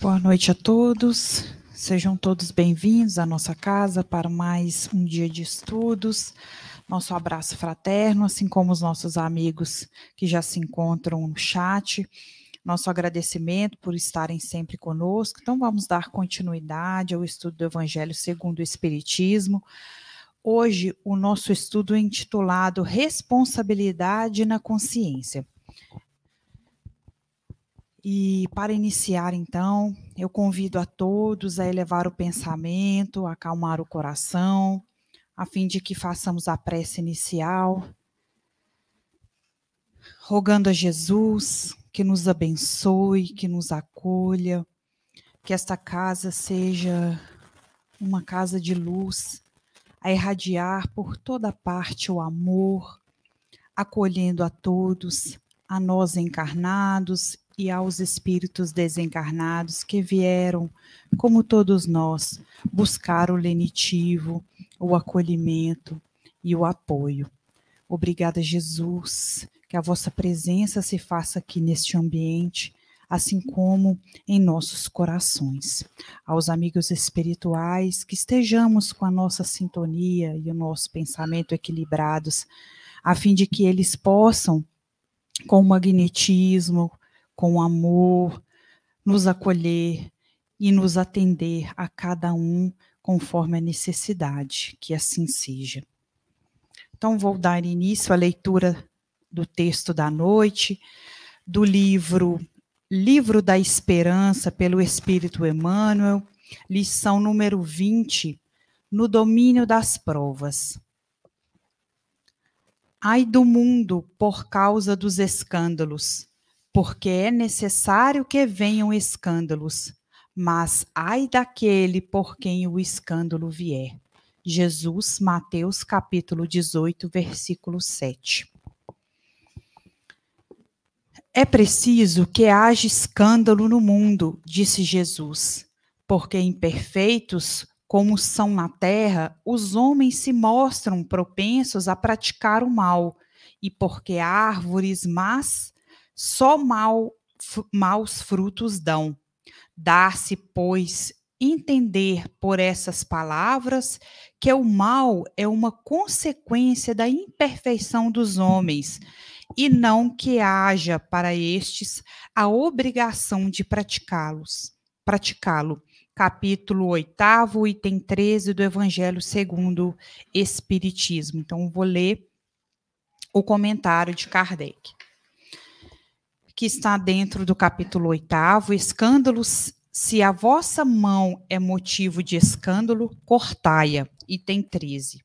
Boa noite a todos. Sejam todos bem-vindos à nossa casa para mais um dia de estudos. Nosso abraço fraterno, assim como os nossos amigos que já se encontram no chat. Nosso agradecimento por estarem sempre conosco. Então, vamos dar continuidade ao estudo do Evangelho segundo o Espiritismo. Hoje, o nosso estudo é intitulado Responsabilidade na Consciência. E para iniciar, então, eu convido a todos a elevar o pensamento, acalmar o coração, a fim de que façamos a prece inicial, rogando a Jesus que nos abençoe, que nos acolha, que esta casa seja uma casa de luz, a irradiar por toda parte o amor, acolhendo a todos, a nós encarnados e aos espíritos desencarnados que vieram, como todos nós, buscar o lenitivo, o acolhimento e o apoio. Obrigada, Jesus, que a vossa presença se faça aqui neste ambiente, assim como em nossos corações. Aos amigos espirituais, que estejamos com a nossa sintonia e o nosso pensamento equilibrados, a fim de que eles possam, com magnetismo, com amor, nos acolher e nos atender a cada um conforme a necessidade, que assim seja. Então, vou dar início à leitura do texto da noite, do livro Livro da Esperança, pelo Espírito Emmanuel, lição número 20, no domínio das provas. Ai do mundo por causa dos escândalos, porque é necessário que venham escândalos, mas ai daquele por quem o escândalo vier. Jesus, Mateus capítulo 18, versículo 7. É preciso que haja escândalo no mundo, disse Jesus, porque imperfeitos como são na terra, os homens se mostram propensos a praticar o mal, e porque árvores más só mal, maus frutos dão. Dá-se, pois, entender por essas palavras que o mal é uma consequência da imperfeição dos homens e não que haja para estes a obrigação de praticá-los. Praticá-lo. Capítulo 8, item 13 do Evangelho segundo Espiritismo. Então, vou ler o comentário de Kardec que está dentro do capítulo 8, escândalos, se a vossa mão é motivo de escândalo, cortai-a, item 13.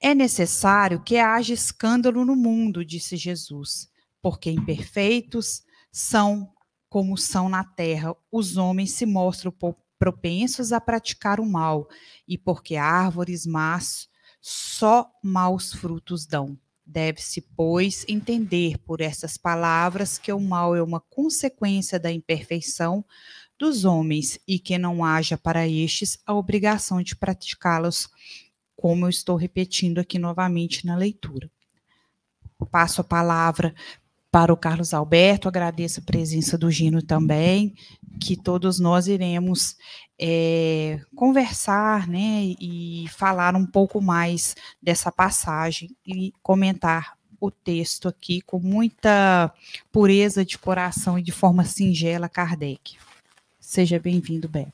É necessário que haja escândalo no mundo, disse Jesus, porque imperfeitos são como são na terra, os homens se mostram propensos a praticar o mal, e porque árvores más só maus frutos dão. Deve-se, pois, entender por essas palavras que o mal é uma consequência da imperfeição dos homens e que não haja para estes a obrigação de praticá-los, como eu estou repetindo aqui novamente na leitura. Passo a palavra para o Carlos Alberto, agradeço a presença do Gino também, que todos nós iremos é, conversar né, e falar um pouco mais dessa passagem e comentar o texto aqui com muita pureza de coração e de forma singela, Kardec. Seja bem-vindo, Beto.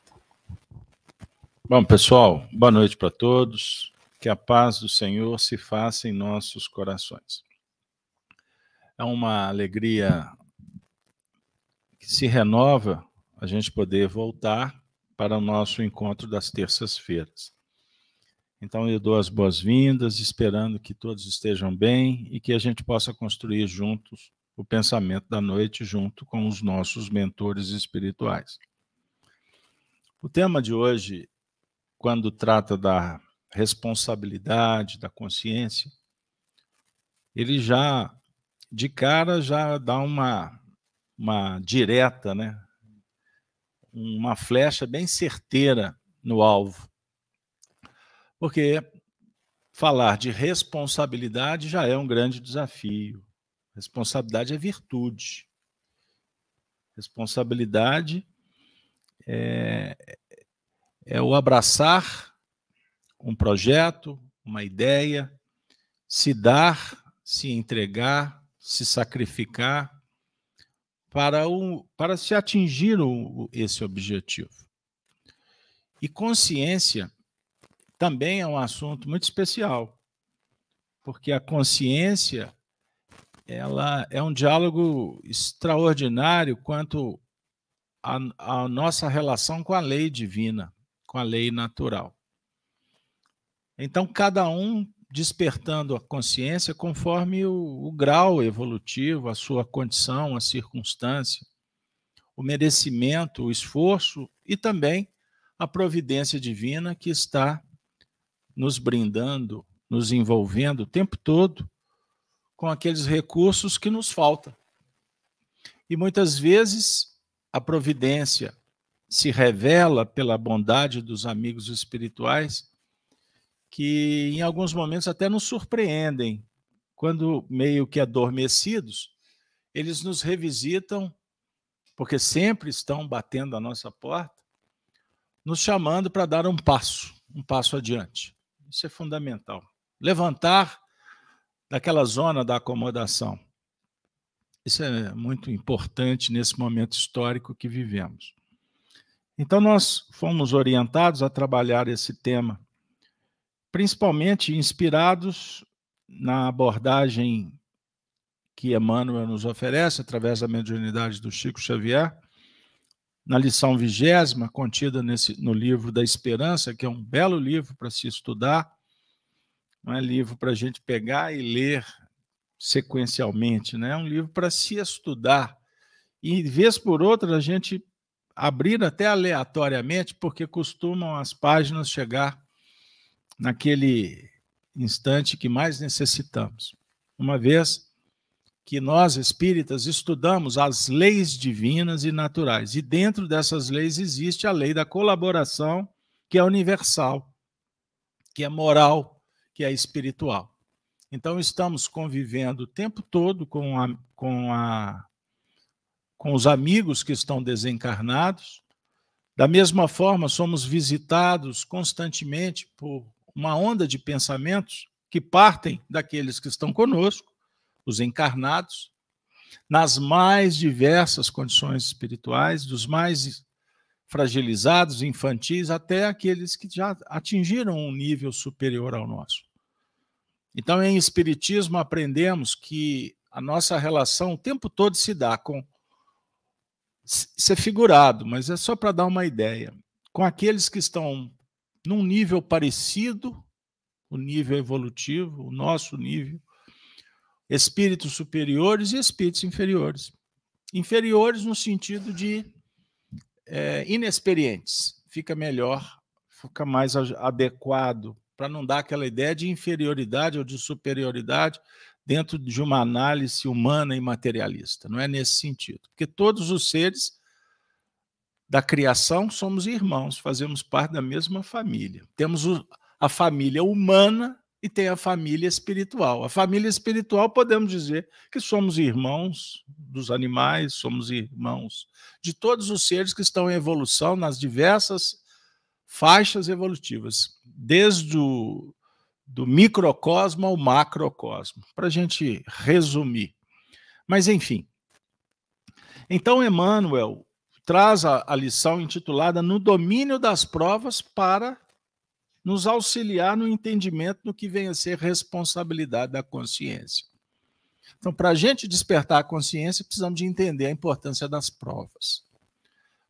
Bom, pessoal, boa noite para todos. Que a paz do Senhor se faça em nossos corações. É uma alegria que se renova a gente poder voltar para o nosso encontro das terças-feiras. Então, eu dou as boas-vindas, esperando que todos estejam bem e que a gente possa construir juntos o pensamento da noite, junto com os nossos mentores espirituais. O tema de hoje, quando trata da responsabilidade, da consciência, ele já de cara já dá uma, uma direta, né? Uma flecha bem certeira no alvo. Porque falar de responsabilidade já é um grande desafio. Responsabilidade é virtude. Responsabilidade é, é o abraçar um projeto, uma ideia, se dar, se entregar, se sacrificar para, o, para se atingir o, esse objetivo. E consciência também é um assunto muito especial, porque a consciência ela é um diálogo extraordinário quanto à nossa relação com a lei divina, com a lei natural. Então, cada um despertando a consciência conforme o, o grau evolutivo, a sua condição, a circunstância, o merecimento, o esforço e também a providência divina que está nos brindando, nos envolvendo o tempo todo com aqueles recursos que nos faltam. E muitas vezes a providência se revela pela bondade dos amigos espirituais que em alguns momentos até nos surpreendem. Quando meio que adormecidos, eles nos revisitam, porque sempre estão batendo a nossa porta, nos chamando para dar um passo, um passo adiante. Isso é fundamental. Levantar daquela zona da acomodação. Isso é muito importante nesse momento histórico que vivemos. Então, nós fomos orientados a trabalhar esse tema principalmente inspirados na abordagem que Emmanuel nos oferece através da mediunidade do Chico Xavier, na lição vigésima, contida nesse, no livro da Esperança, que é um belo livro para se estudar, não é livro para a gente pegar e ler sequencialmente, né? é um livro para se estudar. E, vez por outra, a gente abrir até aleatoriamente, porque costumam as páginas chegar naquele instante que mais necessitamos. Uma vez que nós espíritas estudamos as leis divinas e naturais, e dentro dessas leis existe a lei da colaboração, que é universal, que é moral, que é espiritual. Então estamos convivendo o tempo todo com a, com a com os amigos que estão desencarnados. Da mesma forma, somos visitados constantemente por uma onda de pensamentos que partem daqueles que estão conosco, os encarnados, nas mais diversas condições espirituais, dos mais fragilizados, infantis, até aqueles que já atingiram um nível superior ao nosso. Então, em Espiritismo, aprendemos que a nossa relação o tempo todo se dá com. Isso é figurado, mas é só para dar uma ideia. Com aqueles que estão num nível parecido, o nível evolutivo, o nosso nível, espíritos superiores e espíritos inferiores. Inferiores no sentido de é, inexperientes, fica melhor, fica mais adequado, para não dar aquela ideia de inferioridade ou de superioridade dentro de uma análise humana e materialista. Não é nesse sentido. Porque todos os seres da criação, somos irmãos, fazemos parte da mesma família. Temos a família humana e tem a família espiritual. A família espiritual, podemos dizer que somos irmãos dos animais, somos irmãos de todos os seres que estão em evolução nas diversas faixas evolutivas, desde o do microcosmo ao macrocosmo, para a gente resumir. Mas, enfim. Então, Emmanuel traz a, a lição intitulada No Domínio das Provas para nos auxiliar no entendimento do que vem a ser responsabilidade da consciência. Então, para a gente despertar a consciência, precisamos de entender a importância das provas.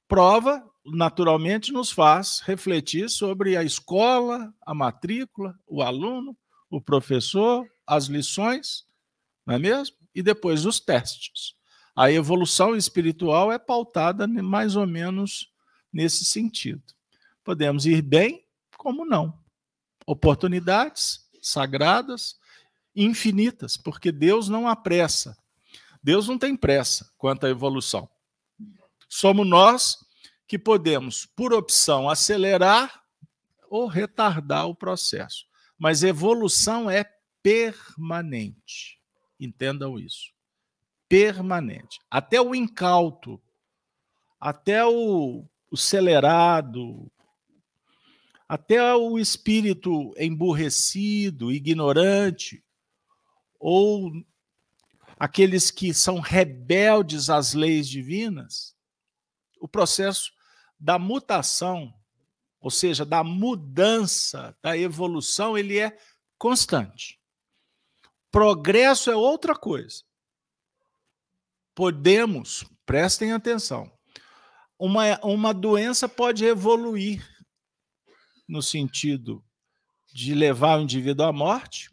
Prova, naturalmente, nos faz refletir sobre a escola, a matrícula, o aluno, o professor, as lições, não é mesmo? E depois os testes. A evolução espiritual é pautada mais ou menos nesse sentido. Podemos ir bem, como não. Oportunidades sagradas, infinitas, porque Deus não apressa. Deus não tem pressa quanto à evolução. Somos nós que podemos, por opção, acelerar ou retardar o processo. Mas evolução é permanente. Entendam isso permanente. Até o incauto, até o, o até o espírito emburrecido, ignorante, ou aqueles que são rebeldes às leis divinas, o processo da mutação, ou seja, da mudança, da evolução, ele é constante. Progresso é outra coisa. Podemos, prestem atenção, uma, uma doença pode evoluir no sentido de levar o indivíduo à morte,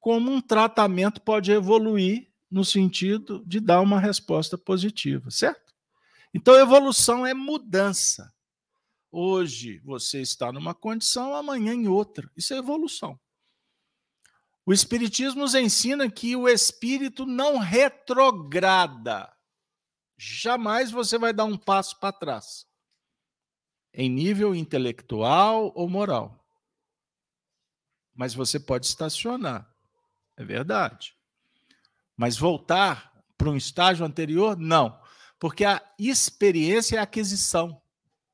como um tratamento pode evoluir no sentido de dar uma resposta positiva, certo? Então, evolução é mudança. Hoje você está numa condição, amanhã em outra. Isso é evolução. O Espiritismo nos ensina que o espírito não retrograda. Jamais você vai dar um passo para trás em nível intelectual ou moral. Mas você pode estacionar, é verdade. Mas voltar para um estágio anterior, não. Porque a experiência é a aquisição.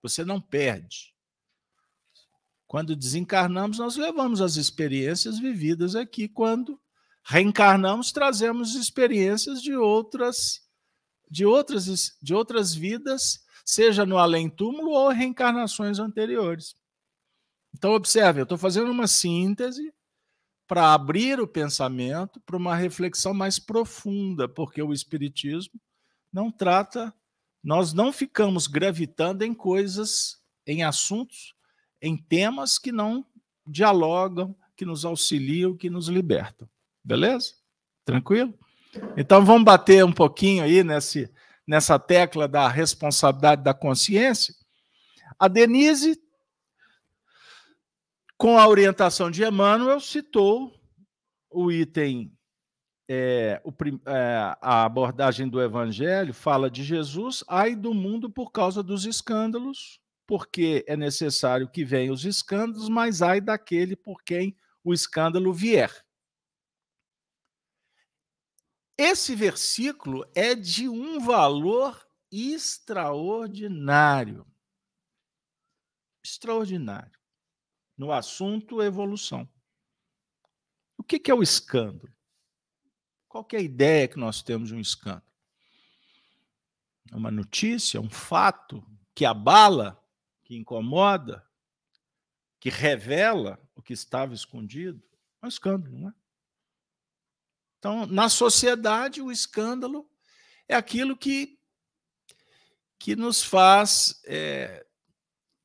Você não perde. Quando desencarnamos, nós levamos as experiências vividas aqui. Quando reencarnamos, trazemos experiências de outras de outras de outras vidas seja no além-túmulo ou reencarnações anteriores. Então, observe, eu estou fazendo uma síntese para abrir o pensamento para uma reflexão mais profunda, porque o Espiritismo não trata, nós não ficamos gravitando em coisas, em assuntos, em temas que não dialogam, que nos auxiliam, que nos libertam. Beleza? Tranquilo? Então vamos bater um pouquinho aí nesse, nessa tecla da responsabilidade da consciência, a Denise, com a orientação de Emmanuel, citou o item, é, o, é, a abordagem do Evangelho fala de Jesus, ai do mundo por causa dos escândalos, porque é necessário que venham os escândalos, mas ai daquele por quem o escândalo vier. Esse versículo é de um valor extraordinário. Extraordinário. No assunto evolução. O que é o escândalo? Qual é a ideia que nós temos de um escândalo? É uma notícia, um fato que abala, que incomoda, que revela o que estava escondido? É um escândalo, não é? Então, na sociedade, o escândalo é aquilo que, que nos faz é,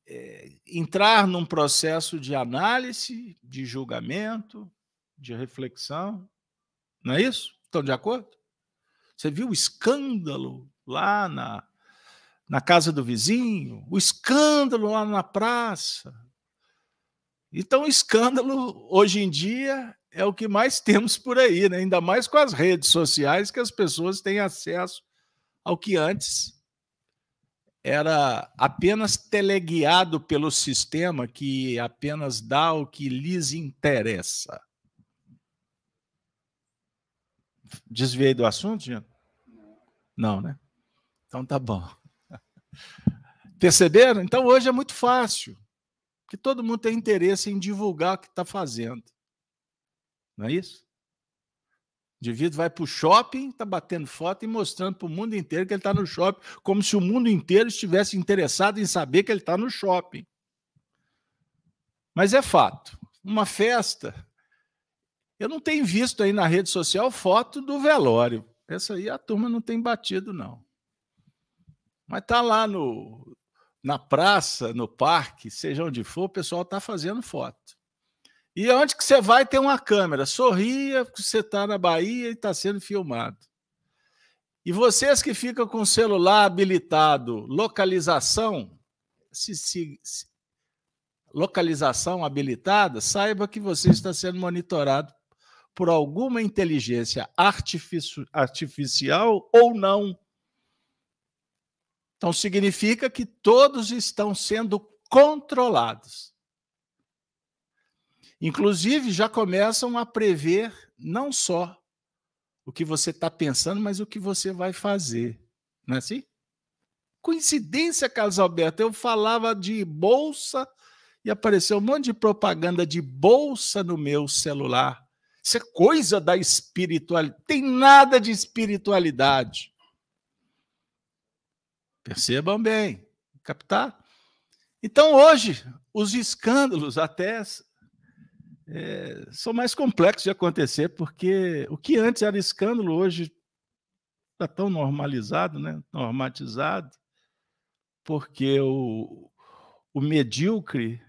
é, entrar num processo de análise, de julgamento, de reflexão. Não é isso? Estão de acordo? Você viu o escândalo lá na, na casa do vizinho, o escândalo lá na praça. Então, escândalo, hoje em dia, é o que mais temos por aí, né? ainda mais com as redes sociais, que as pessoas têm acesso ao que antes era apenas teleguiado pelo sistema que apenas dá o que lhes interessa. Desviei do assunto, Gino? Não, né? Então tá bom. Perceberam? Então hoje é muito fácil, que todo mundo tem interesse em divulgar o que está fazendo. Não é isso? O indivíduo vai para o shopping, está batendo foto e mostrando para o mundo inteiro que ele está no shopping, como se o mundo inteiro estivesse interessado em saber que ele está no shopping. Mas é fato. Uma festa. Eu não tenho visto aí na rede social foto do velório. Essa aí a turma não tem batido, não. Mas está lá no, na praça, no parque, seja onde for, o pessoal está fazendo foto. E onde que você vai tem uma câmera. Sorria que você está na Bahia e está sendo filmado. E vocês que ficam com o celular habilitado, localização, se, se, se, localização habilitada, saiba que você está sendo monitorado por alguma inteligência artificial ou não. Então significa que todos estão sendo controlados. Inclusive, já começam a prever não só o que você está pensando, mas o que você vai fazer. Não é assim? Coincidência, Carlos Alberto, eu falava de bolsa e apareceu um monte de propaganda de bolsa no meu celular. Isso é coisa da espiritualidade. Tem nada de espiritualidade. Percebam bem, captar? Então, hoje, os escândalos até é, são mais complexos de acontecer, porque o que antes era escândalo, hoje está tão normalizado, né? normatizado, porque o, o medíocre,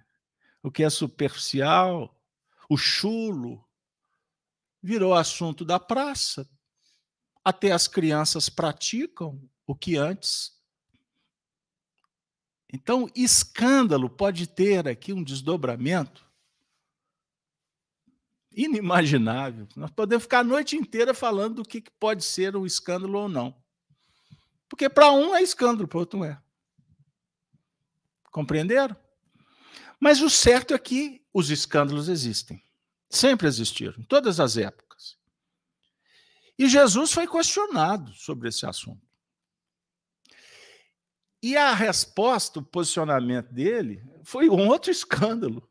o que é superficial, o chulo, virou assunto da praça. Até as crianças praticam o que antes. Então, escândalo pode ter aqui um desdobramento inimaginável. Nós podemos ficar a noite inteira falando do que pode ser um escândalo ou não. Porque para um é escândalo, para outro não é. Compreenderam? Mas o certo é que os escândalos existem. Sempre existiram, em todas as épocas. E Jesus foi questionado sobre esse assunto. E a resposta, o posicionamento dele, foi um outro escândalo.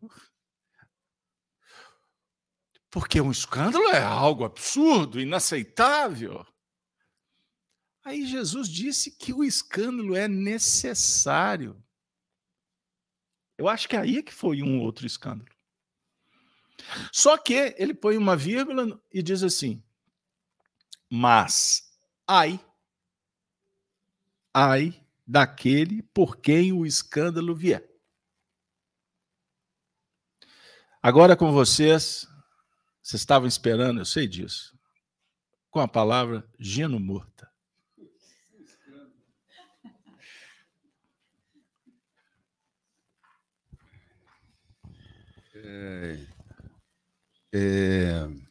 Porque um escândalo é algo absurdo, inaceitável. Aí Jesus disse que o escândalo é necessário. Eu acho que aí é que foi um outro escândalo. Só que ele põe uma vírgula e diz assim: mas ai, ai daquele por quem o escândalo vier. Agora com vocês, vocês estavam esperando, eu sei disso, com a palavra Gino Murta. É, é,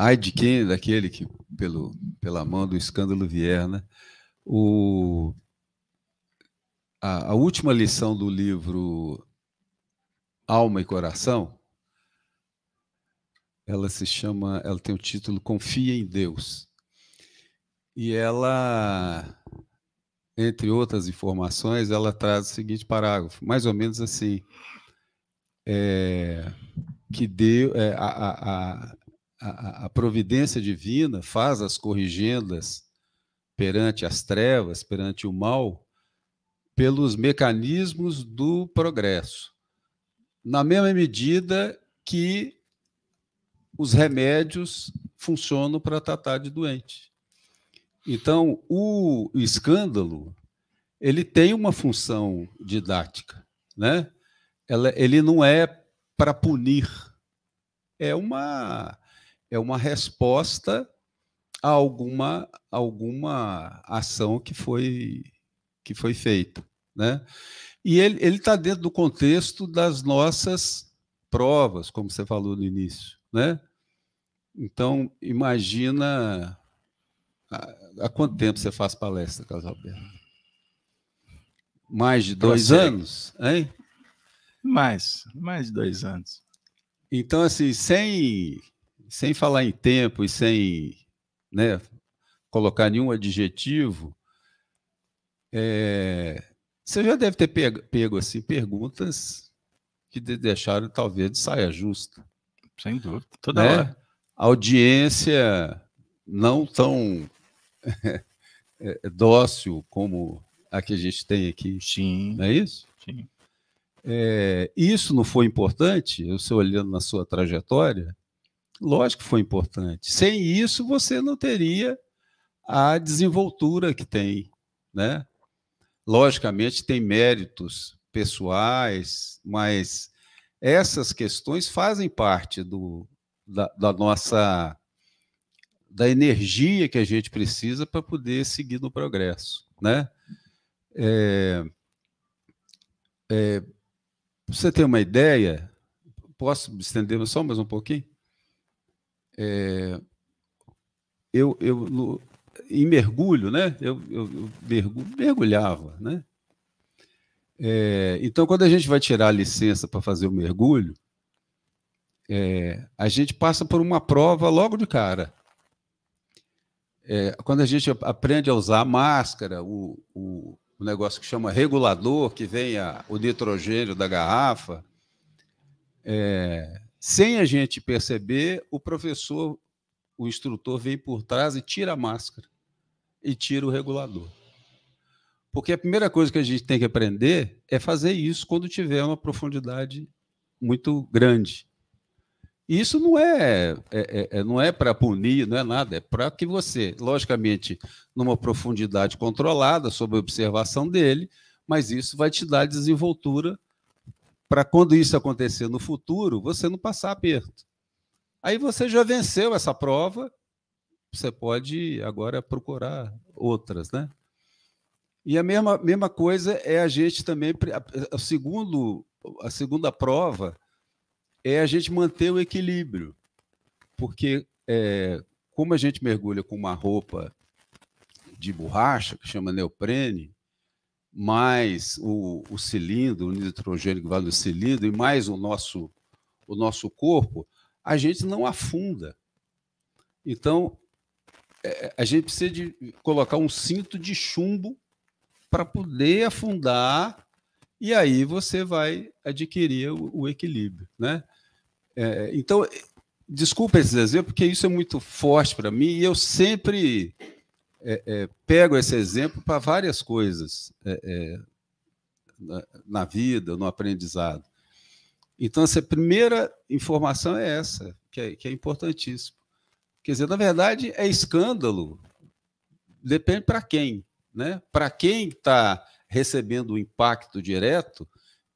ai de quem, daquele que pelo, pela mão do escândalo vier, né? O, a, a última lição do livro Alma e Coração, ela se chama, ela tem o título Confia em Deus. E ela, entre outras informações, ela traz o seguinte parágrafo, mais ou menos assim, é, que deu é, a, a, a, providência divina faz as corrigendas perante as trevas, perante o mal, pelos mecanismos do progresso na mesma medida que os remédios funcionam para tratar de doente. Então, o escândalo ele tem uma função didática, né? Ele não é para punir, é uma é uma resposta a alguma alguma ação que foi que foi feita, né? E ele está dentro do contexto das nossas provas, como você falou no início. Né? Então, imagina há, quanto tempo você faz palestra, Carlos Alberto? Mais de dois anos, hein? Mais, mais de dois anos. Então, assim, sem, sem falar em tempo e sem né, colocar nenhum adjetivo, é, você já deve ter pego, pego assim, perguntas que deixaram talvez de saia justa. Sem dúvida, toda né? hora. Audiência não tão é, dócil como a que a gente tem aqui. Sim. Não é isso? Sim. É, isso não foi importante? Você olhando na sua trajetória, lógico que foi importante. Sem isso, você não teria a desenvoltura que tem, né? Logicamente, tem méritos pessoais, mas essas questões fazem parte do, da, da nossa da energia que a gente precisa para poder seguir no progresso, né? É, é, você ter uma ideia, posso estender só mais um pouquinho? É, eu, eu no, em mergulho, né? Eu, eu, eu mergulhava, né? É, então, quando a gente vai tirar a licença para fazer o mergulho, é, a gente passa por uma prova logo de cara. É, quando a gente aprende a usar a máscara, o, o, o negócio que chama regulador, que vem a, o nitrogênio da garrafa, é, sem a gente perceber, o professor, o instrutor vem por trás e tira a máscara e tira o regulador. Porque a primeira coisa que a gente tem que aprender é fazer isso quando tiver uma profundidade muito grande. Isso não é, é, é, é não é para punir, não é nada, é para que você, logicamente, numa profundidade controlada, sob observação dele, mas isso vai te dar desenvoltura para quando isso acontecer no futuro, você não passar aperto. Aí você já venceu essa prova, você pode agora procurar outras, né? E a mesma, mesma coisa é a gente também, a, segundo, a segunda prova é a gente manter o equilíbrio, porque é, como a gente mergulha com uma roupa de borracha, que chama neoprene, mais o, o cilindro, o nitrogênio que vai no cilindro, e mais o nosso, o nosso corpo, a gente não afunda. Então, é, a gente precisa de colocar um cinto de chumbo para poder afundar e aí você vai adquirir o, o equilíbrio, né? É, então, desculpa esses exemplos, porque isso é muito forte para mim e eu sempre é, é, pego esse exemplo para várias coisas é, é, na, na, vida, no aprendizado. Então, essa primeira informação é essa, que é, que é importantíssimo. Quer dizer, na verdade, é escândalo, depende para quem. Né? Para quem está recebendo o impacto direto,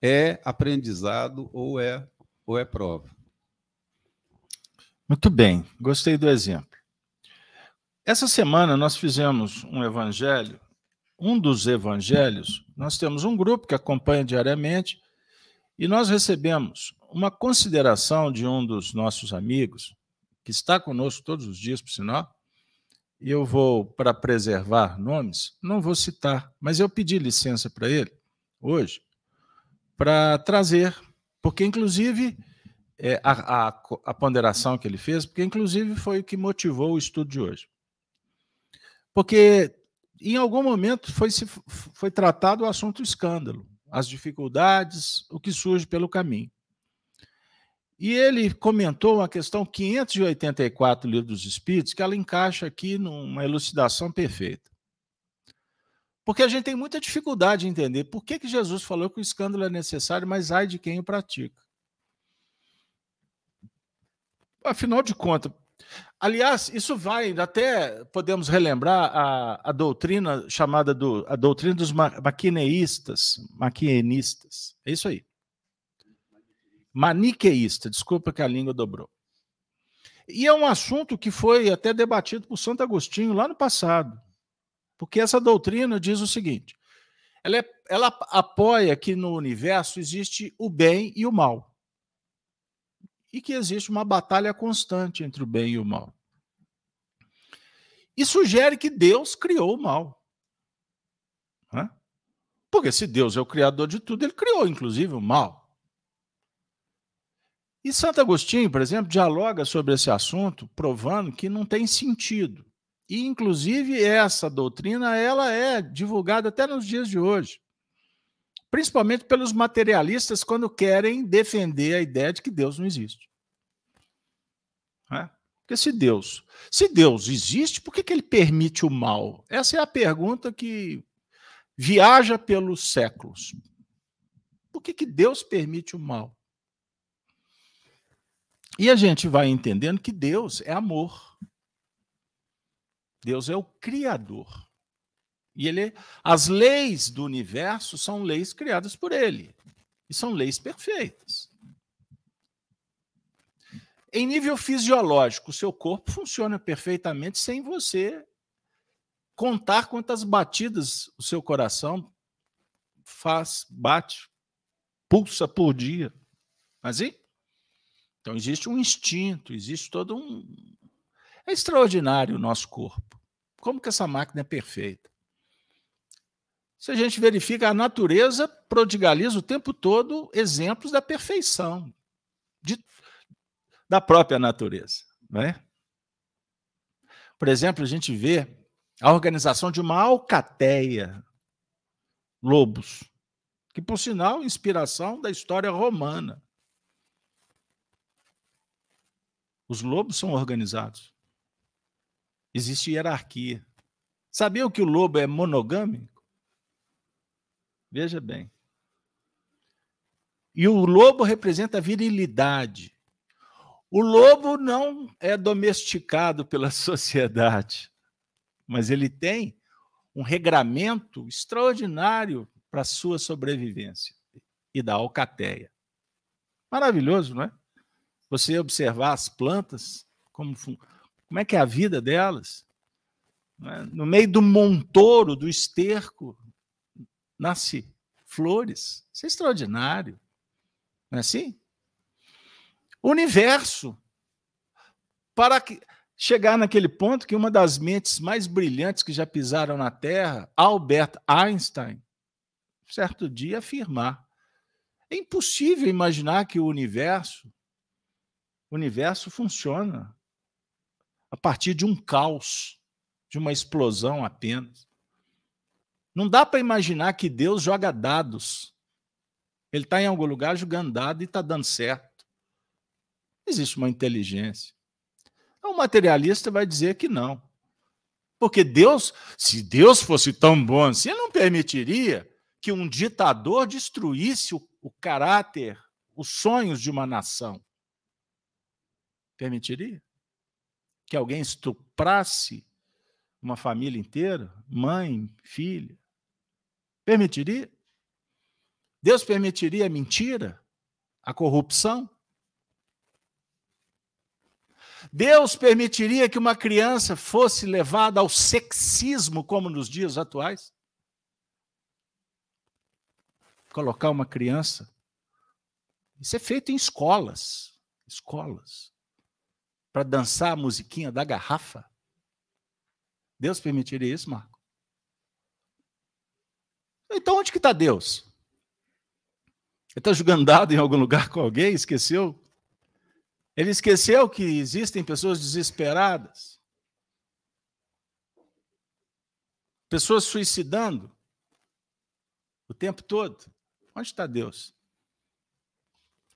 é aprendizado ou é, ou é prova. Muito bem, gostei do exemplo. Essa semana nós fizemos um evangelho, um dos evangelhos, nós temos um grupo que acompanha diariamente e nós recebemos uma consideração de um dos nossos amigos, que está conosco todos os dias, por sinal, e eu vou, para preservar nomes, não vou citar, mas eu pedi licença para ele, hoje, para trazer, porque, inclusive, é, a, a, a ponderação que ele fez, porque, inclusive, foi o que motivou o estudo de hoje. Porque, em algum momento, foi, foi tratado o assunto escândalo, as dificuldades, o que surge pelo caminho. E ele comentou uma questão 584 do Livro dos Espíritos, que ela encaixa aqui numa elucidação perfeita. Porque a gente tem muita dificuldade de entender por que, que Jesus falou que o escândalo é necessário, mas ai de quem o pratica. Afinal de contas, aliás, isso vai, até podemos relembrar a, a doutrina chamada do, a doutrina dos maquineístas, maquienistas. É isso aí maniqueísta, desculpa que a língua dobrou. E é um assunto que foi até debatido por Santo Agostinho lá no passado, porque essa doutrina diz o seguinte: ela, é, ela apoia que no universo existe o bem e o mal, e que existe uma batalha constante entre o bem e o mal. E sugere que Deus criou o mal. Né? Porque se Deus é o criador de tudo, ele criou inclusive o mal. E Santo Agostinho, por exemplo, dialoga sobre esse assunto, provando que não tem sentido. E, inclusive, essa doutrina ela é divulgada até nos dias de hoje, principalmente pelos materialistas quando querem defender a ideia de que Deus não existe. É? Porque se Deus, se Deus existe, por que, que ele permite o mal? Essa é a pergunta que viaja pelos séculos. Por que, que Deus permite o mal? E a gente vai entendendo que Deus é amor. Deus é o criador. E ele, as leis do universo são leis criadas por ele. E são leis perfeitas. Em nível fisiológico, o seu corpo funciona perfeitamente sem você contar quantas batidas o seu coração faz, bate, pulsa por dia. Mas e? Então, existe um instinto, existe todo um. É extraordinário o nosso corpo. Como que essa máquina é perfeita? Se a gente verifica, a natureza prodigaliza o tempo todo exemplos da perfeição de, da própria natureza. Não é? Por exemplo, a gente vê a organização de uma alcateia, lobos, que por sinal inspiração da história romana. Os lobos são organizados. Existe hierarquia. Sabiam que o lobo é monogâmico? Veja bem. E o lobo representa a virilidade. O lobo não é domesticado pela sociedade, mas ele tem um regramento extraordinário para a sua sobrevivência e da alcateia. Maravilhoso, não é? Você observar as plantas, como, como é que é a vida delas. É? No meio do montouro, do esterco, nasce flores. Isso é extraordinário. Não é assim? O universo. Para que, chegar naquele ponto que uma das mentes mais brilhantes que já pisaram na Terra, Albert Einstein, certo dia afirmar: é impossível imaginar que o universo, o universo funciona a partir de um caos, de uma explosão apenas. Não dá para imaginar que Deus joga dados. Ele está em algum lugar jogando dado e está dando certo. Existe uma inteligência. O materialista vai dizer que não. Porque Deus, se Deus fosse tão bom assim, ele não permitiria que um ditador destruísse o, o caráter, os sonhos de uma nação. Permitiria? Que alguém estuprasse uma família inteira, mãe, filha? Permitiria? Deus permitiria a mentira, a corrupção? Deus permitiria que uma criança fosse levada ao sexismo, como nos dias atuais? colocar uma criança. Isso é feito em escolas, escolas, para dançar a musiquinha da garrafa. Deus permitiria isso, Marco? Então onde que está Deus? Ele está jogando dado em algum lugar com alguém? Esqueceu? Ele esqueceu que existem pessoas desesperadas, pessoas suicidando o tempo todo. Onde está Deus?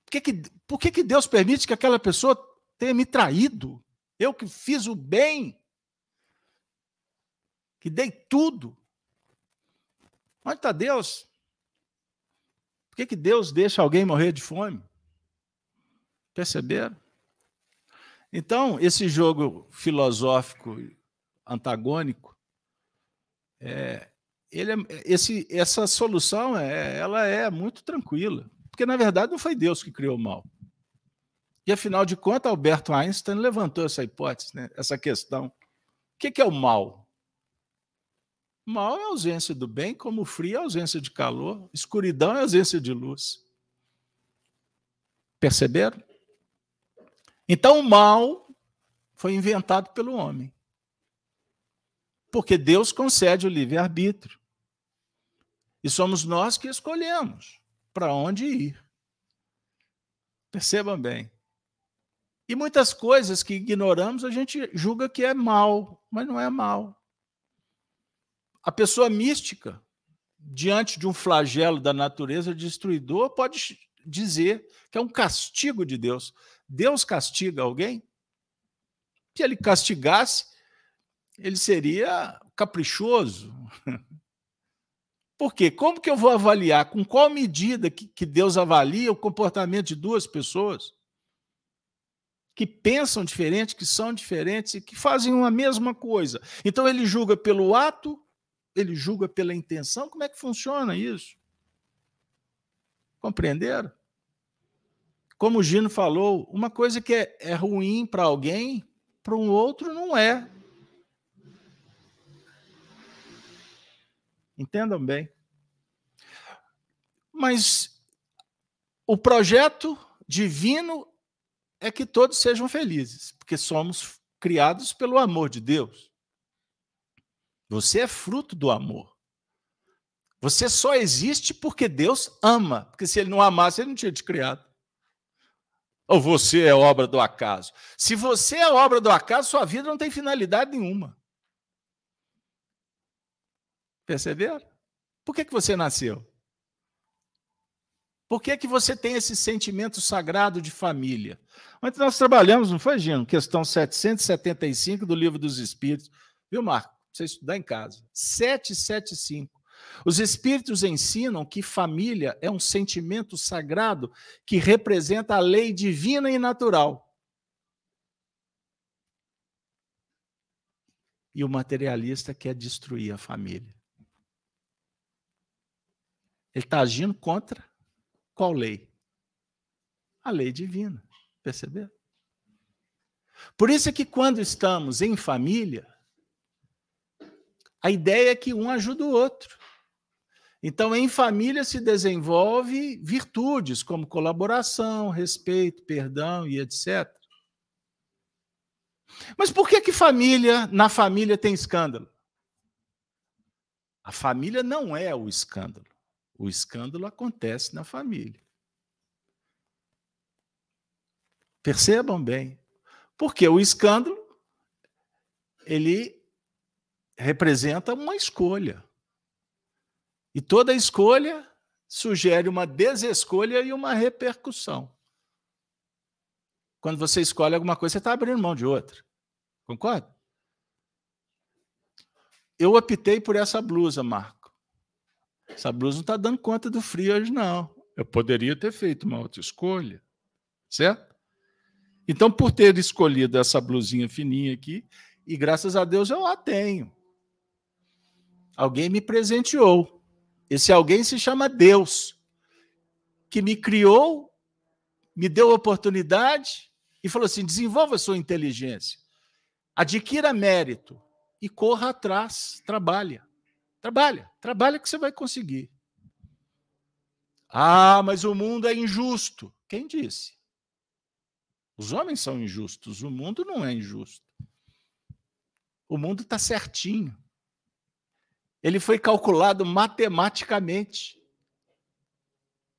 Por, que, que, por que, que Deus permite que aquela pessoa tenha me traído? Eu que fiz o bem, que dei tudo. Onde está Deus? Por que, que Deus deixa alguém morrer de fome? Perceberam? Então, esse jogo filosófico antagônico é, ele é, esse, essa solução é, ela é muito tranquila, porque na verdade não foi Deus que criou o mal. E afinal de contas, Alberto Einstein levantou essa hipótese, né, essa questão. O que, que é o mal? Mal é ausência do bem, como frio é ausência de calor, escuridão é ausência de luz. Perceberam? Então o mal foi inventado pelo homem. Porque Deus concede o livre-arbítrio. E somos nós que escolhemos para onde ir. Percebam bem. E muitas coisas que ignoramos a gente julga que é mal, mas não é mal. A pessoa mística, diante de um flagelo da natureza destruidor, pode dizer que é um castigo de Deus. Deus castiga alguém? Se ele castigasse, ele seria caprichoso, Por quê? Como que eu vou avaliar? Com qual medida que, que Deus avalia o comportamento de duas pessoas que pensam diferente, que são diferentes e que fazem uma mesma coisa? Então ele julga pelo ato, ele julga pela intenção. Como é que funciona isso? Compreenderam? Como o Gino falou, uma coisa que é, é ruim para alguém, para um outro não é. Entendam bem. Mas o projeto divino é que todos sejam felizes, porque somos criados pelo amor de Deus. Você é fruto do amor. Você só existe porque Deus ama, porque se ele não amasse, ele não tinha te criado. Ou você é obra do acaso? Se você é obra do acaso, sua vida não tem finalidade nenhuma. Perceberam? Por que, que você nasceu? Por que, que você tem esse sentimento sagrado de família? Ontem nós trabalhamos, não foi, Gino? Questão 775 do Livro dos Espíritos. Viu, Marco? Você estudar em casa. 775. Os Espíritos ensinam que família é um sentimento sagrado que representa a lei divina e natural. E o materialista quer destruir a família. Ele está agindo contra qual lei? A lei divina. Percebeu? Por isso é que quando estamos em família, a ideia é que um ajuda o outro. Então, em família se desenvolve virtudes como colaboração, respeito, perdão e etc. Mas por que que família, na família tem escândalo? A família não é o escândalo. O escândalo acontece na família. Percebam bem. Porque o escândalo ele representa uma escolha. E toda escolha sugere uma desescolha e uma repercussão. Quando você escolhe alguma coisa, você está abrindo mão de outra. Concorda? Eu optei por essa blusa, Marco. Essa blusa não está dando conta do frio hoje, não. Eu poderia ter feito uma outra escolha, certo? Então, por ter escolhido essa blusinha fininha aqui, e graças a Deus eu a tenho. Alguém me presenteou. Esse alguém se chama Deus, que me criou, me deu oportunidade e falou assim: desenvolva sua inteligência, adquira mérito e corra atrás, trabalha. Trabalha, trabalha que você vai conseguir. Ah, mas o mundo é injusto. Quem disse? Os homens são injustos, o mundo não é injusto. O mundo está certinho. Ele foi calculado matematicamente.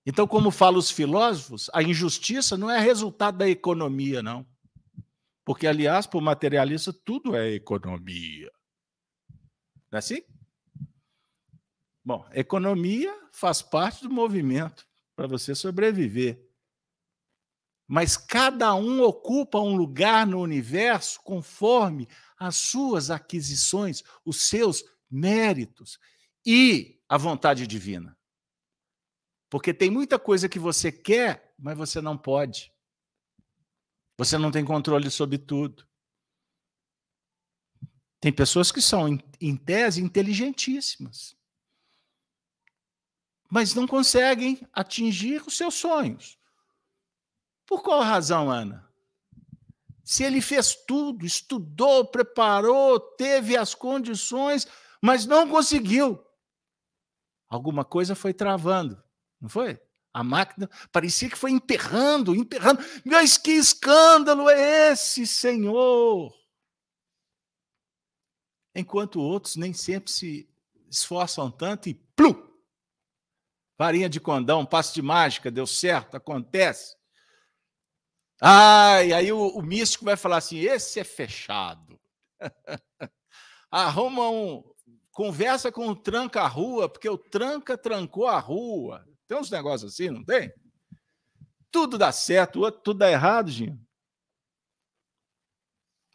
Então, como falam os filósofos, a injustiça não é resultado da economia, não. Porque, aliás, para o materialista, tudo é economia. Não é assim? Bom, economia faz parte do movimento para você sobreviver. Mas cada um ocupa um lugar no universo conforme as suas aquisições, os seus méritos e a vontade divina. Porque tem muita coisa que você quer, mas você não pode. Você não tem controle sobre tudo. Tem pessoas que são, em tese, inteligentíssimas mas não conseguem atingir os seus sonhos. Por qual razão, Ana? Se ele fez tudo, estudou, preparou, teve as condições, mas não conseguiu. Alguma coisa foi travando, não foi? A máquina parecia que foi emperrando, emperrando. Mas que escândalo é esse, Senhor? Enquanto outros nem sempre se esforçam tanto e plum, Varinha de condão, passo de mágica, deu certo, acontece. Ai, aí o, o místico vai falar assim: esse é fechado. Arruma um. Conversa com o tranca-rua, porque o tranca trancou a rua. Tem uns negócios assim, não tem? Tudo dá certo, o outro tudo dá errado, Ginho.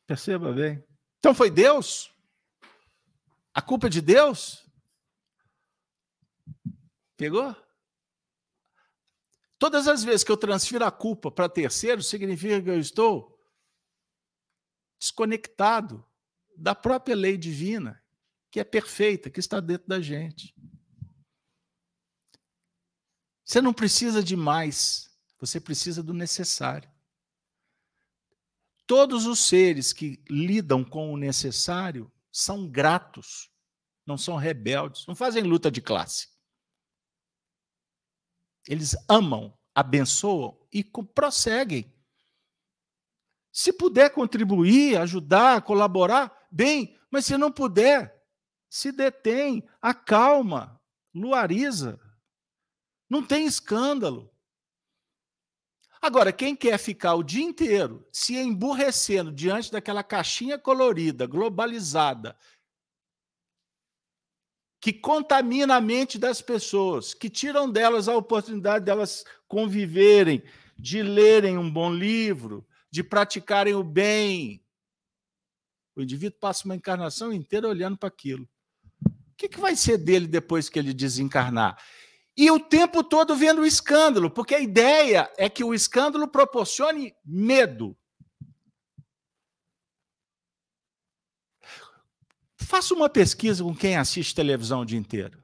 Perceba bem. Então foi Deus? A culpa é de Deus? Pegou? Todas as vezes que eu transfiro a culpa para terceiro, significa que eu estou desconectado da própria lei divina, que é perfeita, que está dentro da gente. Você não precisa de mais, você precisa do necessário. Todos os seres que lidam com o necessário são gratos, não são rebeldes, não fazem luta de classe. Eles amam, abençoam e prosseguem. Se puder contribuir, ajudar, colaborar, bem, mas se não puder, se detém, acalma, luariza. Não tem escândalo. Agora, quem quer ficar o dia inteiro se emburrecendo diante daquela caixinha colorida, globalizada, que contamina a mente das pessoas, que tiram delas a oportunidade delas conviverem, de lerem um bom livro, de praticarem o bem. O indivíduo passa uma encarnação inteira olhando para aquilo. O que, que vai ser dele depois que ele desencarnar? E o tempo todo vendo o escândalo, porque a ideia é que o escândalo proporcione medo. Faça uma pesquisa com quem assiste televisão o dia inteiro.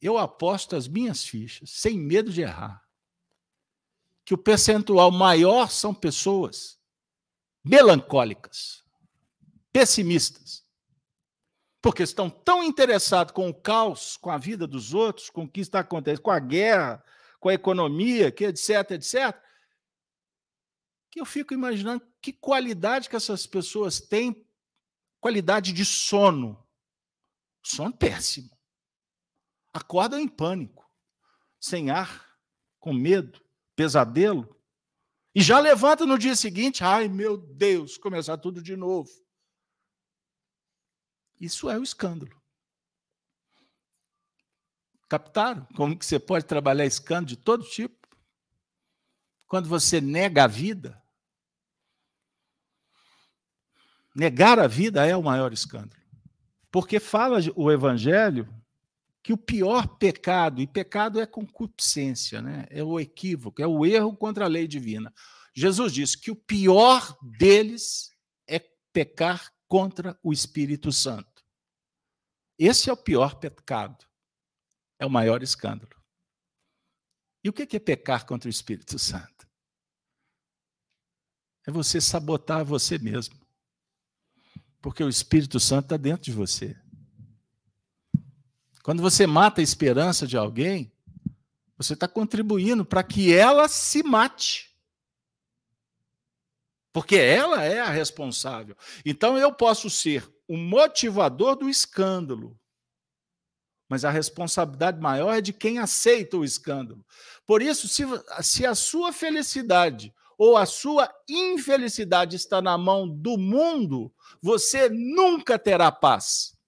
Eu aposto as minhas fichas, sem medo de errar, que o percentual maior são pessoas melancólicas, pessimistas, porque estão tão interessados com o caos, com a vida dos outros, com o que está acontecendo, com a guerra, com a economia, que etc, etc, que eu fico imaginando que qualidade que essas pessoas têm, qualidade de sono. Sono péssimo. Acordam em pânico, sem ar, com medo, pesadelo, e já levanta no dia seguinte, ai meu Deus, começar tudo de novo. Isso é o escândalo. Captaram? Como que você pode trabalhar escândalo de todo tipo? Quando você nega a vida, negar a vida é o maior escândalo. Porque fala o evangelho que o pior pecado, e pecado é concupiscência, né? é o equívoco, é o erro contra a lei divina. Jesus disse que o pior deles é pecar contra o Espírito Santo. Esse é o pior pecado. É o maior escândalo. E o que é pecar contra o Espírito Santo? É você sabotar você mesmo. Porque o Espírito Santo está dentro de você. Quando você mata a esperança de alguém, você está contribuindo para que ela se mate porque ela é a responsável. Então eu posso ser o motivador do escândalo, mas a responsabilidade maior é de quem aceita o escândalo. Por isso, se, se a sua felicidade ou a sua infelicidade está na mão do mundo, você nunca terá paz.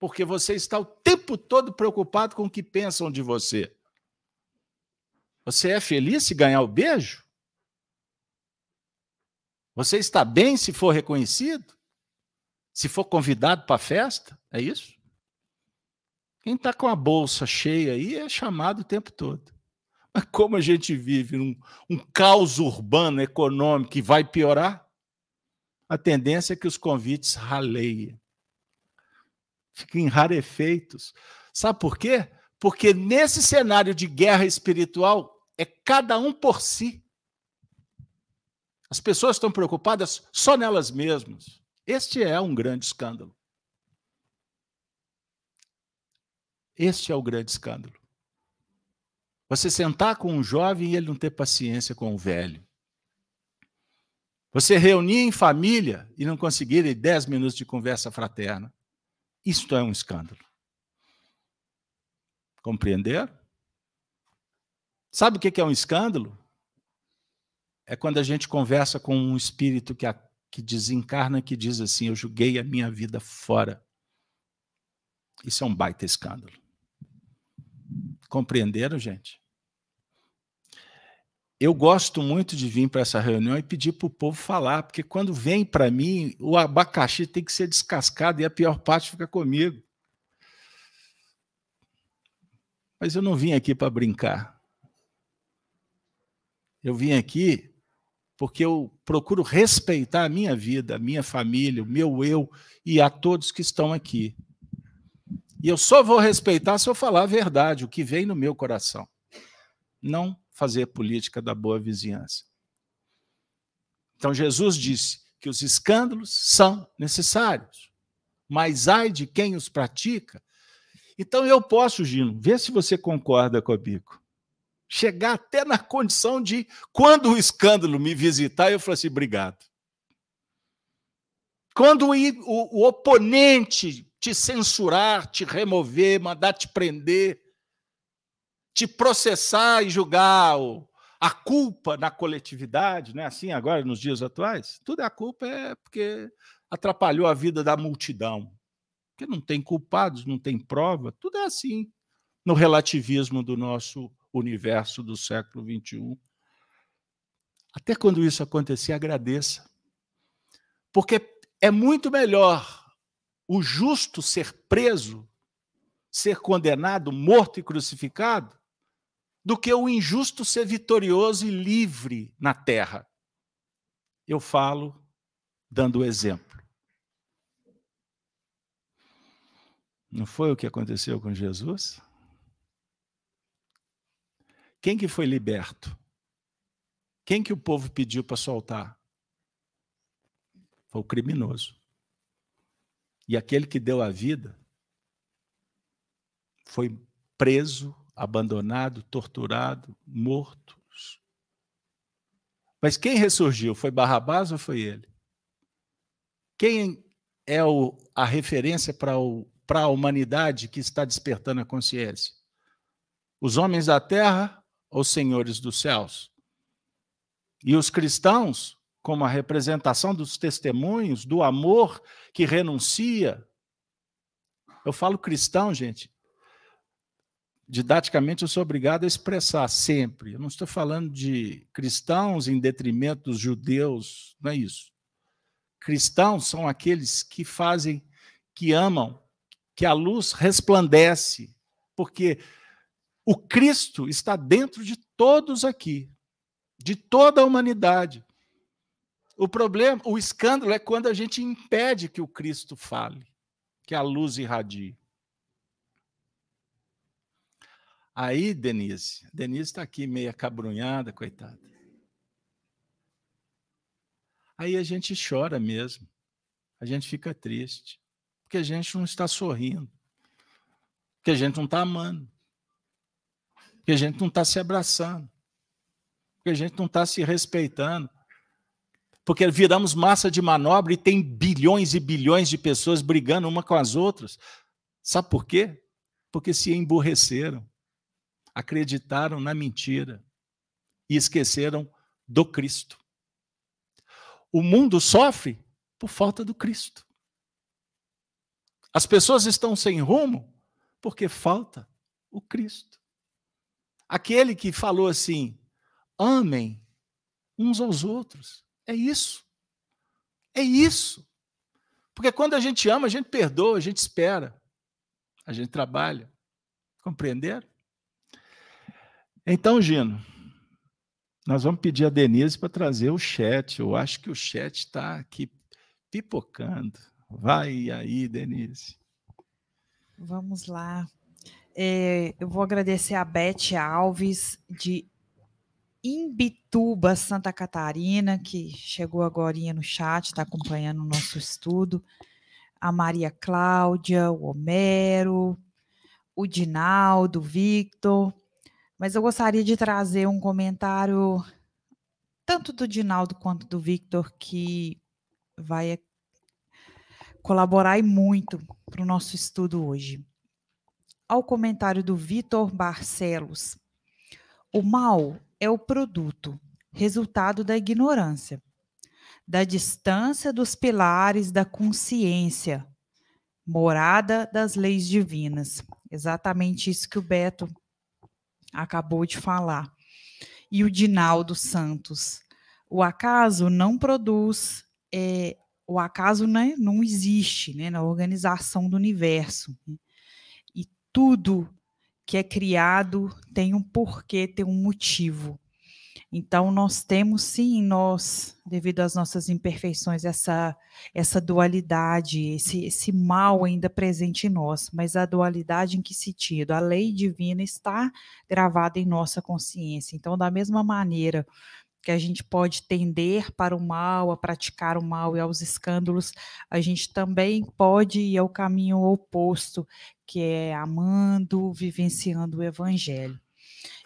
Porque você está o tempo todo preocupado com o que pensam de você. Você é feliz se ganhar o beijo? Você está bem se for reconhecido? Se for convidado para a festa? É isso? Quem está com a bolsa cheia aí é chamado o tempo todo. Mas como a gente vive num um caos urbano, econômico, que vai piorar, a tendência é que os convites raleiem. Fiquem rarefeitos. Sabe por quê? Porque nesse cenário de guerra espiritual, é cada um por si. As pessoas estão preocupadas só nelas mesmas. Este é um grande escândalo. Este é o grande escândalo. Você sentar com um jovem e ele não ter paciência com o velho. Você reunir em família e não conseguir dez minutos de conversa fraterna. Isto é um escândalo. Compreenderam? Sabe o que é um escândalo? É quando a gente conversa com um espírito que, a, que desencarna que diz assim: Eu julguei a minha vida fora. Isso é um baita escândalo. Compreenderam, gente? Eu gosto muito de vir para essa reunião e pedir para o povo falar, porque quando vem para mim, o abacaxi tem que ser descascado e a pior parte fica comigo. Mas eu não vim aqui para brincar. Eu vim aqui porque eu procuro respeitar a minha vida, a minha família, o meu eu e a todos que estão aqui. E eu só vou respeitar se eu falar a verdade, o que vem no meu coração. Não fazer política da boa vizinhança. Então Jesus disse que os escândalos são necessários, mas ai de quem os pratica. Então eu posso, Gino, ver se você concorda comigo chegar até na condição de, quando o escândalo me visitar, eu falo assim: obrigado. Quando o, o, o oponente te censurar, te remover, mandar te prender, te processar e julgar o, a culpa na coletividade, não é assim agora nos dias atuais? Tudo é a culpa é porque atrapalhou a vida da multidão. Porque não tem culpados, não tem prova, tudo é assim no relativismo do nosso universo do século XXI. Até quando isso acontecer, agradeça. Porque é muito melhor o justo ser preso, ser condenado, morto e crucificado, do que o injusto ser vitorioso e livre na terra. Eu falo dando o exemplo. Não foi o que aconteceu com Jesus? Quem que foi liberto? Quem que o povo pediu para soltar? Foi o criminoso. E aquele que deu a vida foi preso, abandonado, torturado, morto. Mas quem ressurgiu? Foi Barrabás ou foi ele? Quem é o, a referência para a humanidade que está despertando a consciência? Os homens da terra ou senhores dos céus? E os cristãos, como a representação dos testemunhos, do amor que renuncia. Eu falo cristão, gente. Didaticamente, eu sou obrigado a expressar sempre. Eu não estou falando de cristãos em detrimento dos judeus, não é isso. Cristãos são aqueles que fazem, que amam, que a luz resplandece, porque o Cristo está dentro de todos aqui de toda a humanidade. O problema, o escândalo é quando a gente impede que o Cristo fale, que a luz irradie. Aí, Denise, Denise está aqui meia cabrunhada, coitada. Aí a gente chora mesmo, a gente fica triste, porque a gente não está sorrindo, porque a gente não está amando, porque a gente não está se abraçando porque a gente não está se respeitando. Porque viramos massa de manobra e tem bilhões e bilhões de pessoas brigando uma com as outras. Sabe por quê? Porque se emburreceram, acreditaram na mentira e esqueceram do Cristo. O mundo sofre por falta do Cristo. As pessoas estão sem rumo porque falta o Cristo. Aquele que falou assim: amem uns aos outros. É isso. É isso. Porque quando a gente ama, a gente perdoa, a gente espera, a gente trabalha. Compreenderam? Então, Gino, nós vamos pedir a Denise para trazer o chat. Eu acho que o chat está aqui pipocando. Vai aí, Denise. Vamos lá. É, eu vou agradecer a Beth Alves, de Imbituba, Santa Catarina, que chegou agora no chat, está acompanhando o nosso estudo. A Maria Cláudia, o Homero, o Dinaldo, o Victor. Mas eu gostaria de trazer um comentário, tanto do Dinaldo quanto do Victor, que vai colaborar e muito para o nosso estudo hoje. Ao comentário do Vitor Barcelos. O mal é o produto, resultado da ignorância, da distância dos pilares da consciência, morada das leis divinas. Exatamente isso que o Beto acabou de falar. E o Dinaldo Santos. O acaso não produz, é, o acaso né, não existe né, na organização do universo. Tudo que é criado tem um porquê, tem um motivo. Então, nós temos sim em nós, devido às nossas imperfeições, essa, essa dualidade, esse, esse mal ainda presente em nós. Mas a dualidade em que sentido? A lei divina está gravada em nossa consciência. Então, da mesma maneira que a gente pode tender para o mal, a praticar o mal e aos escândalos, a gente também pode ir ao caminho oposto, que é amando, vivenciando o evangelho.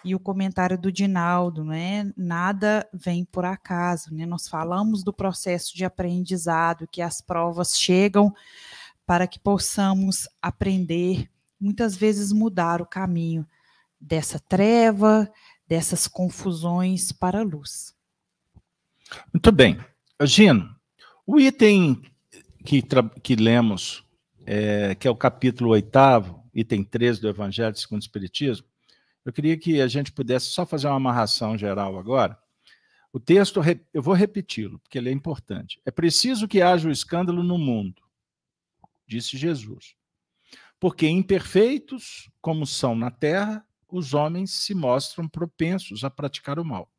E o comentário do Dinaldo, né? Nada vem por acaso, né? Nós falamos do processo de aprendizado, que as provas chegam para que possamos aprender, muitas vezes mudar o caminho. dessa treva, dessas confusões para a luz. Muito bem. Gino, o item que, que lemos, é, que é o capítulo oitavo, item 13 do Evangelho segundo o Espiritismo, eu queria que a gente pudesse só fazer uma amarração geral agora. O texto, eu vou repeti-lo, porque ele é importante. É preciso que haja o escândalo no mundo, disse Jesus. Porque imperfeitos como são na terra, os homens se mostram propensos a praticar o mal.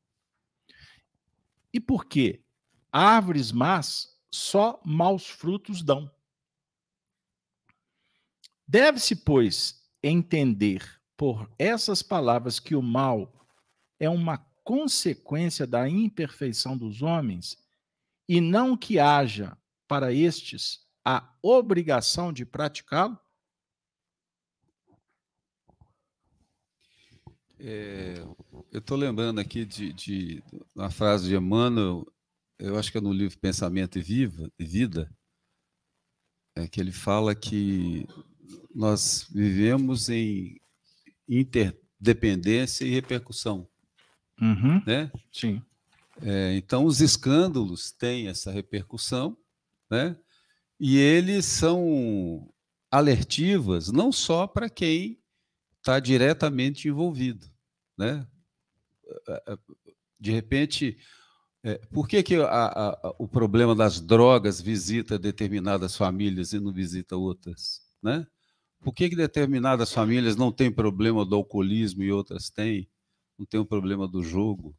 E por quê? Árvores más só maus frutos dão. Deve-se, pois, entender por essas palavras que o mal é uma consequência da imperfeição dos homens e não que haja para estes a obrigação de praticá-lo? É, eu estou lembrando aqui de, de, uma frase de Emmanuel, eu acho que é no livro Pensamento e Viva, Vida, é que ele fala que nós vivemos em interdependência e repercussão. Uhum. Né? Sim. É, então, os escândalos têm essa repercussão, né? e eles são alertivas não só para quem está diretamente envolvido. Né? De repente, é, por que, que a, a, o problema das drogas visita determinadas famílias e não visita outras? Né? Por que, que determinadas famílias não têm problema do alcoolismo e outras têm? Não tem o problema do jogo?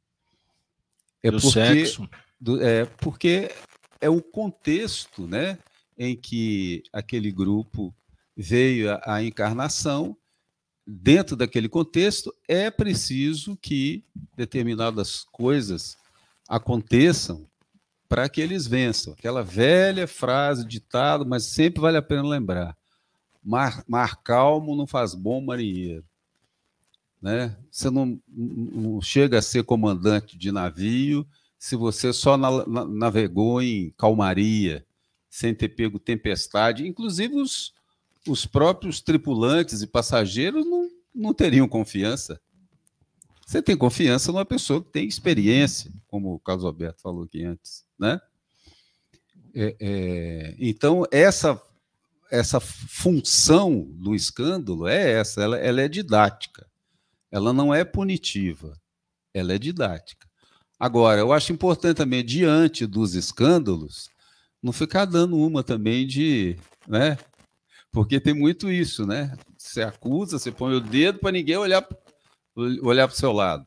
É do porque, sexo. Do, é porque é o contexto né, em que aquele grupo veio à encarnação. Dentro daquele contexto, é preciso que determinadas coisas aconteçam para que eles vençam. Aquela velha frase, ditado, mas sempre vale a pena lembrar. Mar, mar calmo não faz bom marinheiro. Né? Você não, não chega a ser comandante de navio se você só na, na, navegou em calmaria, sem ter pego tempestade. Inclusive, os, os próprios tripulantes e passageiros não, não teriam confiança. Você tem confiança numa pessoa que tem experiência, como o Carlos Alberto falou aqui antes. Né? É, é, então, essa essa função do escândalo é essa, ela, ela é didática. Ela não é punitiva, ela é didática. Agora, eu acho importante também, diante dos escândalos, não ficar dando uma também de. Né? Porque tem muito isso, né? Você acusa, você põe o dedo para ninguém olhar, olhar para o seu lado.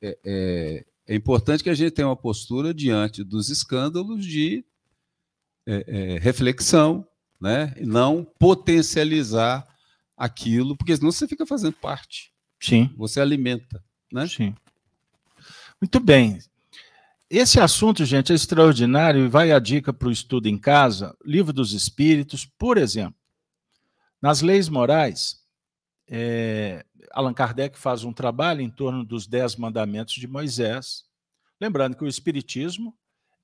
É, é, é, importante que a gente tenha uma postura diante dos escândalos de é, é reflexão, né? E não potencializar aquilo, porque senão você fica fazendo parte. Sim. Você alimenta, né? Sim. Muito bem. Esse assunto, gente, é extraordinário e vai a dica para o estudo em casa. Livro dos Espíritos, por exemplo. Nas leis morais, é, Allan Kardec faz um trabalho em torno dos Dez Mandamentos de Moisés. Lembrando que o Espiritismo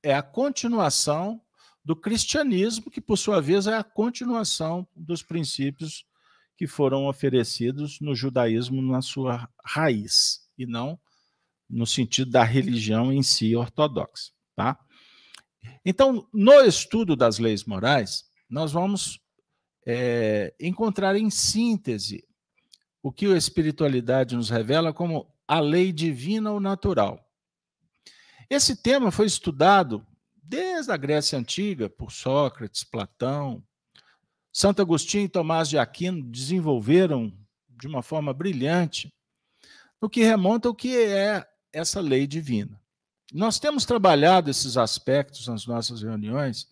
é a continuação do cristianismo, que por sua vez é a continuação dos princípios que foram oferecidos no judaísmo na sua raiz, e não no sentido da religião em si ortodoxa. Tá? Então, no estudo das leis morais, nós vamos é, encontrar em síntese o que a espiritualidade nos revela como a lei divina ou natural. Esse tema foi estudado desde a Grécia Antiga, por Sócrates, Platão. Santo Agostinho e Tomás de Aquino desenvolveram de uma forma brilhante no que remonta ao que é essa lei divina. Nós temos trabalhado esses aspectos nas nossas reuniões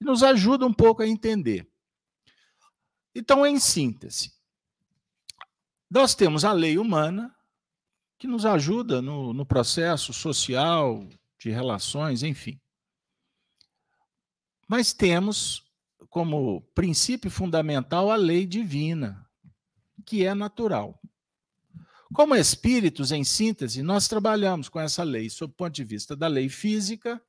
e nos ajuda um pouco a entender. Então, em síntese, nós temos a lei humana, que nos ajuda no, no processo social, de relações, enfim. Mas temos como princípio fundamental a lei divina, que é natural. Como espíritos, em síntese, nós trabalhamos com essa lei sob o ponto de vista da lei física,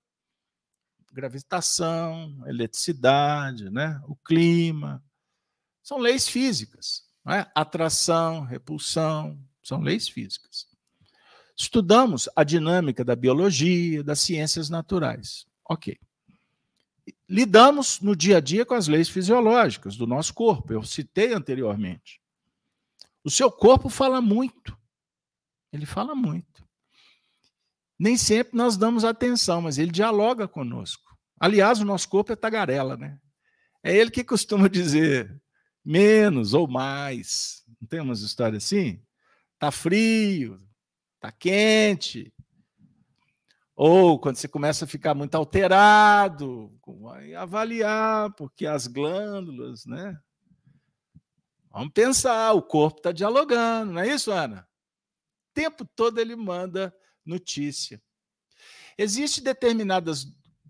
gravitação, eletricidade, né? o clima. São leis físicas. É? Atração, repulsão, são leis físicas. Estudamos a dinâmica da biologia, das ciências naturais. Ok. Lidamos no dia a dia com as leis fisiológicas do nosso corpo, eu citei anteriormente. O seu corpo fala muito. Ele fala muito. Nem sempre nós damos atenção, mas ele dialoga conosco. Aliás, o nosso corpo é tagarela, né? É ele que costuma dizer menos ou mais. Não tem umas histórias assim? Tá frio, tá quente. Ou quando você começa a ficar muito alterado, avaliar, porque as glândulas, né? Vamos pensar, o corpo está dialogando, não é isso, Ana? O tempo todo ele manda notícia. Existem determinadas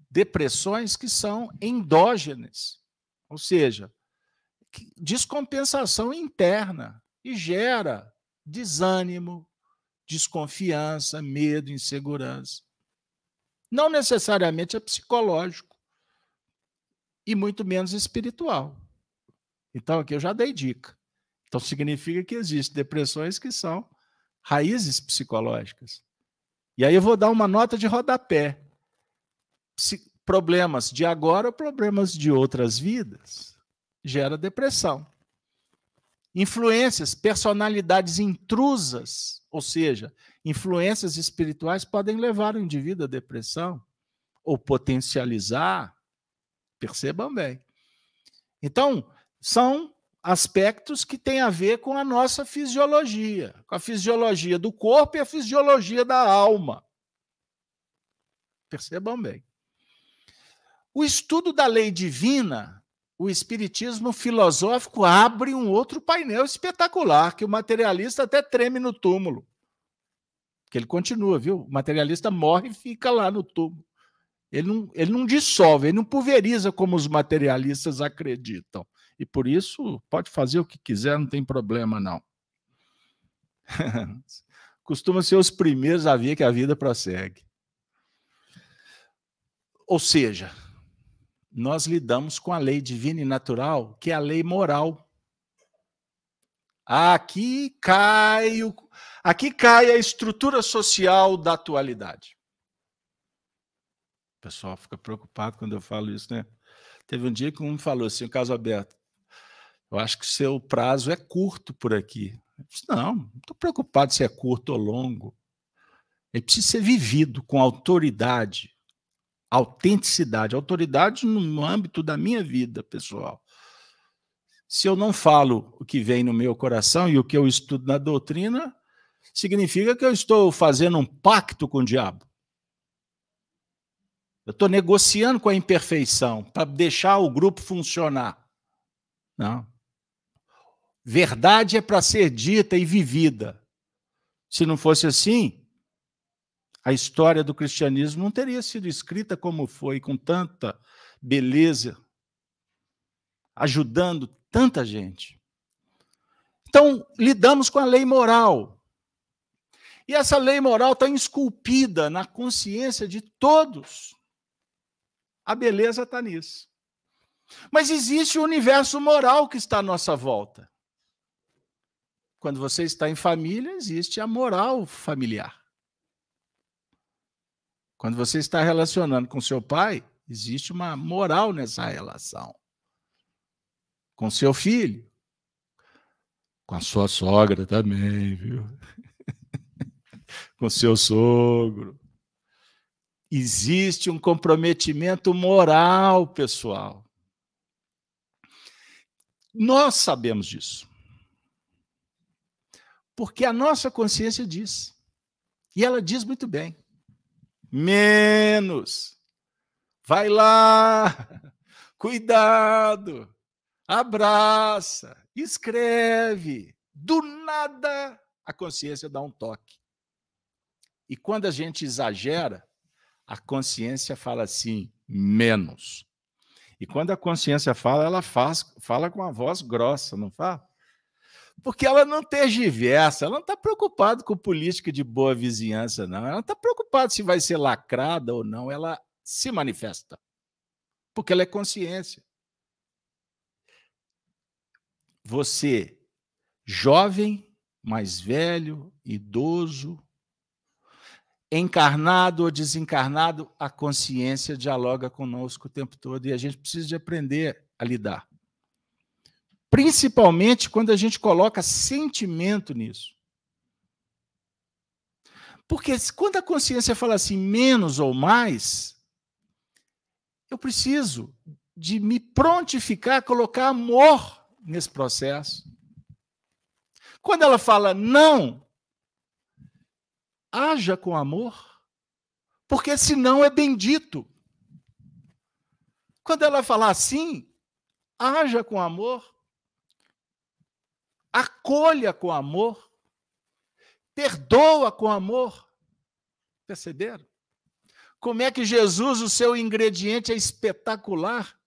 depressões que são endógenas, ou seja, descompensação interna e gera desânimo, desconfiança, medo, insegurança. Não necessariamente é psicológico e muito menos espiritual. Então, aqui eu já dei dica. Então, significa que existem depressões que são raízes psicológicas. E aí eu vou dar uma nota de rodapé. Problemas de agora ou problemas de outras vidas gera depressão. Influências, personalidades intrusas, ou seja, influências espirituais podem levar o indivíduo à depressão ou potencializar. Percebam bem. Então, são aspectos que têm a ver com a nossa fisiologia, com a fisiologia do corpo e a fisiologia da alma. Percebam bem. O estudo da lei divina, o espiritismo filosófico abre um outro painel espetacular que o materialista até treme no túmulo. Que ele continua, viu? O materialista morre e fica lá no túmulo. Ele não, ele não dissolve, ele não pulveriza como os materialistas acreditam e por isso pode fazer o que quiser, não tem problema, não. Costuma ser os primeiros a ver que a vida prossegue. Ou seja, nós lidamos com a lei divina e natural, que é a lei moral. Aqui cai, o, aqui cai a estrutura social da atualidade. O pessoal fica preocupado quando eu falo isso, né? Teve um dia que um falou assim, o caso aberto. Eu acho que seu prazo é curto por aqui. Disse, não, não estou preocupado se é curto ou longo. Ele precisa ser vivido com autoridade, autenticidade, autoridade no âmbito da minha vida pessoal. Se eu não falo o que vem no meu coração e o que eu estudo na doutrina, significa que eu estou fazendo um pacto com o diabo. Eu estou negociando com a imperfeição para deixar o grupo funcionar. Não. Verdade é para ser dita e vivida. Se não fosse assim, a história do cristianismo não teria sido escrita como foi, com tanta beleza, ajudando tanta gente. Então, lidamos com a lei moral. E essa lei moral está esculpida na consciência de todos. A beleza está nisso. Mas existe o universo moral que está à nossa volta. Quando você está em família, existe a moral familiar. Quando você está relacionando com seu pai, existe uma moral nessa relação. Com seu filho, com a sua sogra também, viu? com seu sogro. Existe um comprometimento moral, pessoal. Nós sabemos disso. Porque a nossa consciência diz. E ela diz muito bem. Menos. Vai lá. Cuidado. Abraça. Escreve. Do nada a consciência dá um toque. E quando a gente exagera, a consciência fala assim, menos. E quando a consciência fala, ela faz, fala com a voz grossa, não fala? Porque ela não tergiversa, ela não está preocupada com política de boa vizinhança, não. Ela não está preocupada se vai ser lacrada ou não, ela se manifesta. Porque ela é consciência. Você jovem, mais velho, idoso, encarnado ou desencarnado, a consciência dialoga conosco o tempo todo e a gente precisa de aprender a lidar. Principalmente quando a gente coloca sentimento nisso. Porque quando a consciência fala assim, menos ou mais, eu preciso de me prontificar a colocar amor nesse processo. Quando ela fala não, haja com amor, porque senão é bendito. Quando ela falar assim, haja com amor, acolha com amor, perdoa com amor. Perceberam? Como é que Jesus, o seu ingrediente é espetacular?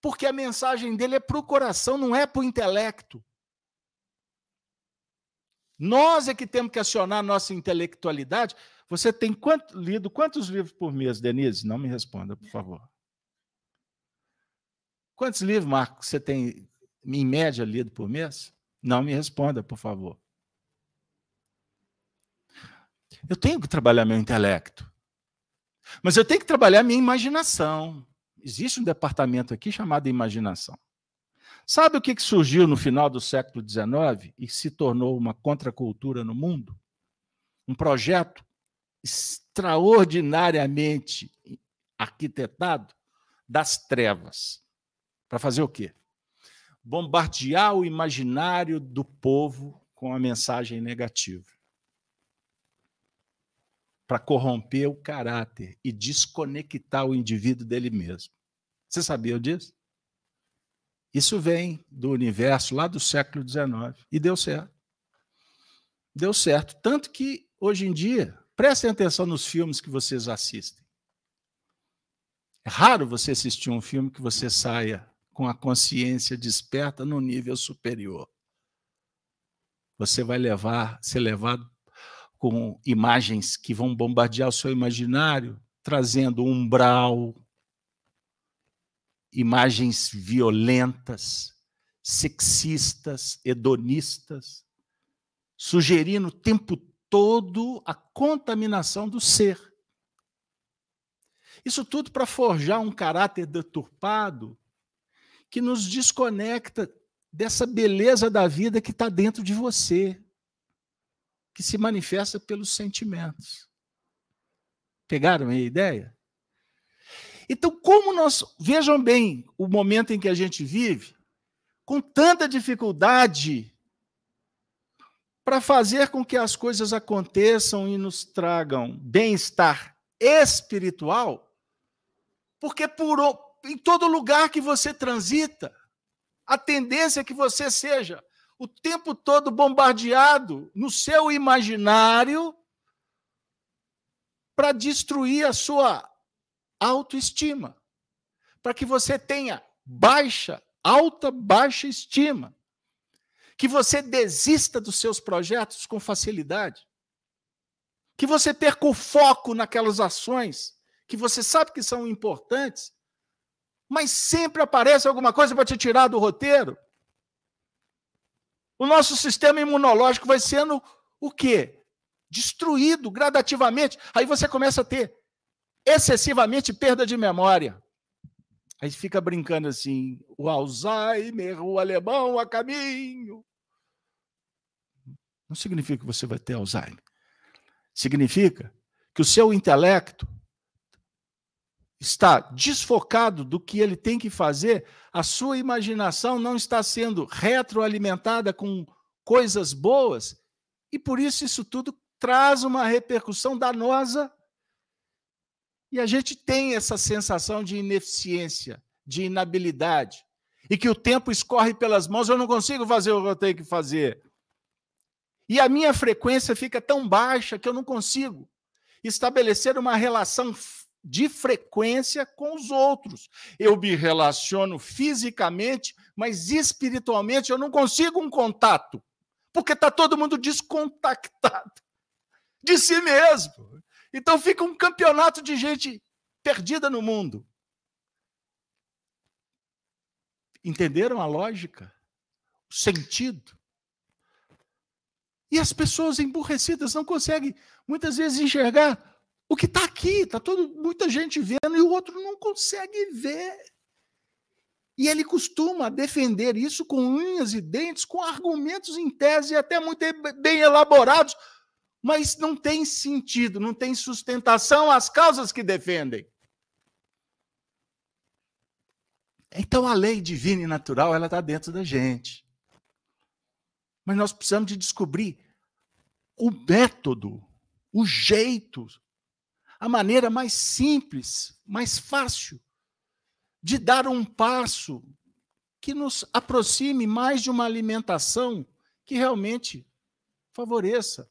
Porque a mensagem dele é para o coração, não é para o intelecto. Nós é que temos que acionar nossa intelectualidade. Você tem quanto, lido quantos livros por mês, Denise? Não me responda, por favor. Quantos livros, Marco, você tem, em média, lido por mês? Não me responda, por favor. Eu tenho que trabalhar meu intelecto. Mas eu tenho que trabalhar minha imaginação. Existe um departamento aqui chamado imaginação. Sabe o que surgiu no final do século XIX e se tornou uma contracultura no mundo? Um projeto extraordinariamente arquitetado das trevas. Para fazer o quê? Bombardear o imaginário do povo com a mensagem negativa. Para corromper o caráter e desconectar o indivíduo dele mesmo. Você sabia disso? Isso vem do universo lá do século XIX e deu certo. Deu certo. Tanto que, hoje em dia, prestem atenção nos filmes que vocês assistem. É raro você assistir um filme que você saia com a consciência desperta no nível superior. Você vai levar, ser levado com imagens que vão bombardear o seu imaginário, trazendo umbral, imagens violentas, sexistas, hedonistas, sugerindo o tempo todo a contaminação do ser. Isso tudo para forjar um caráter deturpado que nos desconecta dessa beleza da vida que está dentro de você, que se manifesta pelos sentimentos. Pegaram a ideia? Então, como nós. Vejam bem o momento em que a gente vive, com tanta dificuldade para fazer com que as coisas aconteçam e nos tragam bem-estar espiritual, porque por, em todo lugar que você transita, a tendência é que você seja o tempo todo bombardeado no seu imaginário para destruir a sua autoestima, para que você tenha baixa, alta, baixa estima, que você desista dos seus projetos com facilidade, que você perca o foco naquelas ações que você sabe que são importantes, mas sempre aparece alguma coisa para te tirar do roteiro. O nosso sistema imunológico vai sendo o quê? Destruído gradativamente. Aí você começa a ter excessivamente perda de memória. Aí fica brincando assim, o Alzheimer, o alemão a caminho. Não significa que você vai ter Alzheimer. Significa que o seu intelecto está desfocado do que ele tem que fazer, a sua imaginação não está sendo retroalimentada com coisas boas, e por isso isso tudo traz uma repercussão danosa e a gente tem essa sensação de ineficiência, de inabilidade, e que o tempo escorre pelas mãos, eu não consigo fazer o que eu tenho que fazer. E a minha frequência fica tão baixa que eu não consigo estabelecer uma relação de frequência com os outros. Eu me relaciono fisicamente, mas espiritualmente eu não consigo um contato, porque está todo mundo descontactado de si mesmo. Então fica um campeonato de gente perdida no mundo. Entenderam a lógica? O sentido? E as pessoas emburrecidas não conseguem, muitas vezes, enxergar o que está aqui. Está muita gente vendo e o outro não consegue ver. E ele costuma defender isso com unhas e dentes, com argumentos em tese até muito bem elaborados, mas não tem sentido, não tem sustentação às causas que defendem. Então a lei divina e natural ela está dentro da gente. Mas nós precisamos de descobrir o método, o jeito, a maneira mais simples, mais fácil de dar um passo que nos aproxime mais de uma alimentação que realmente favoreça,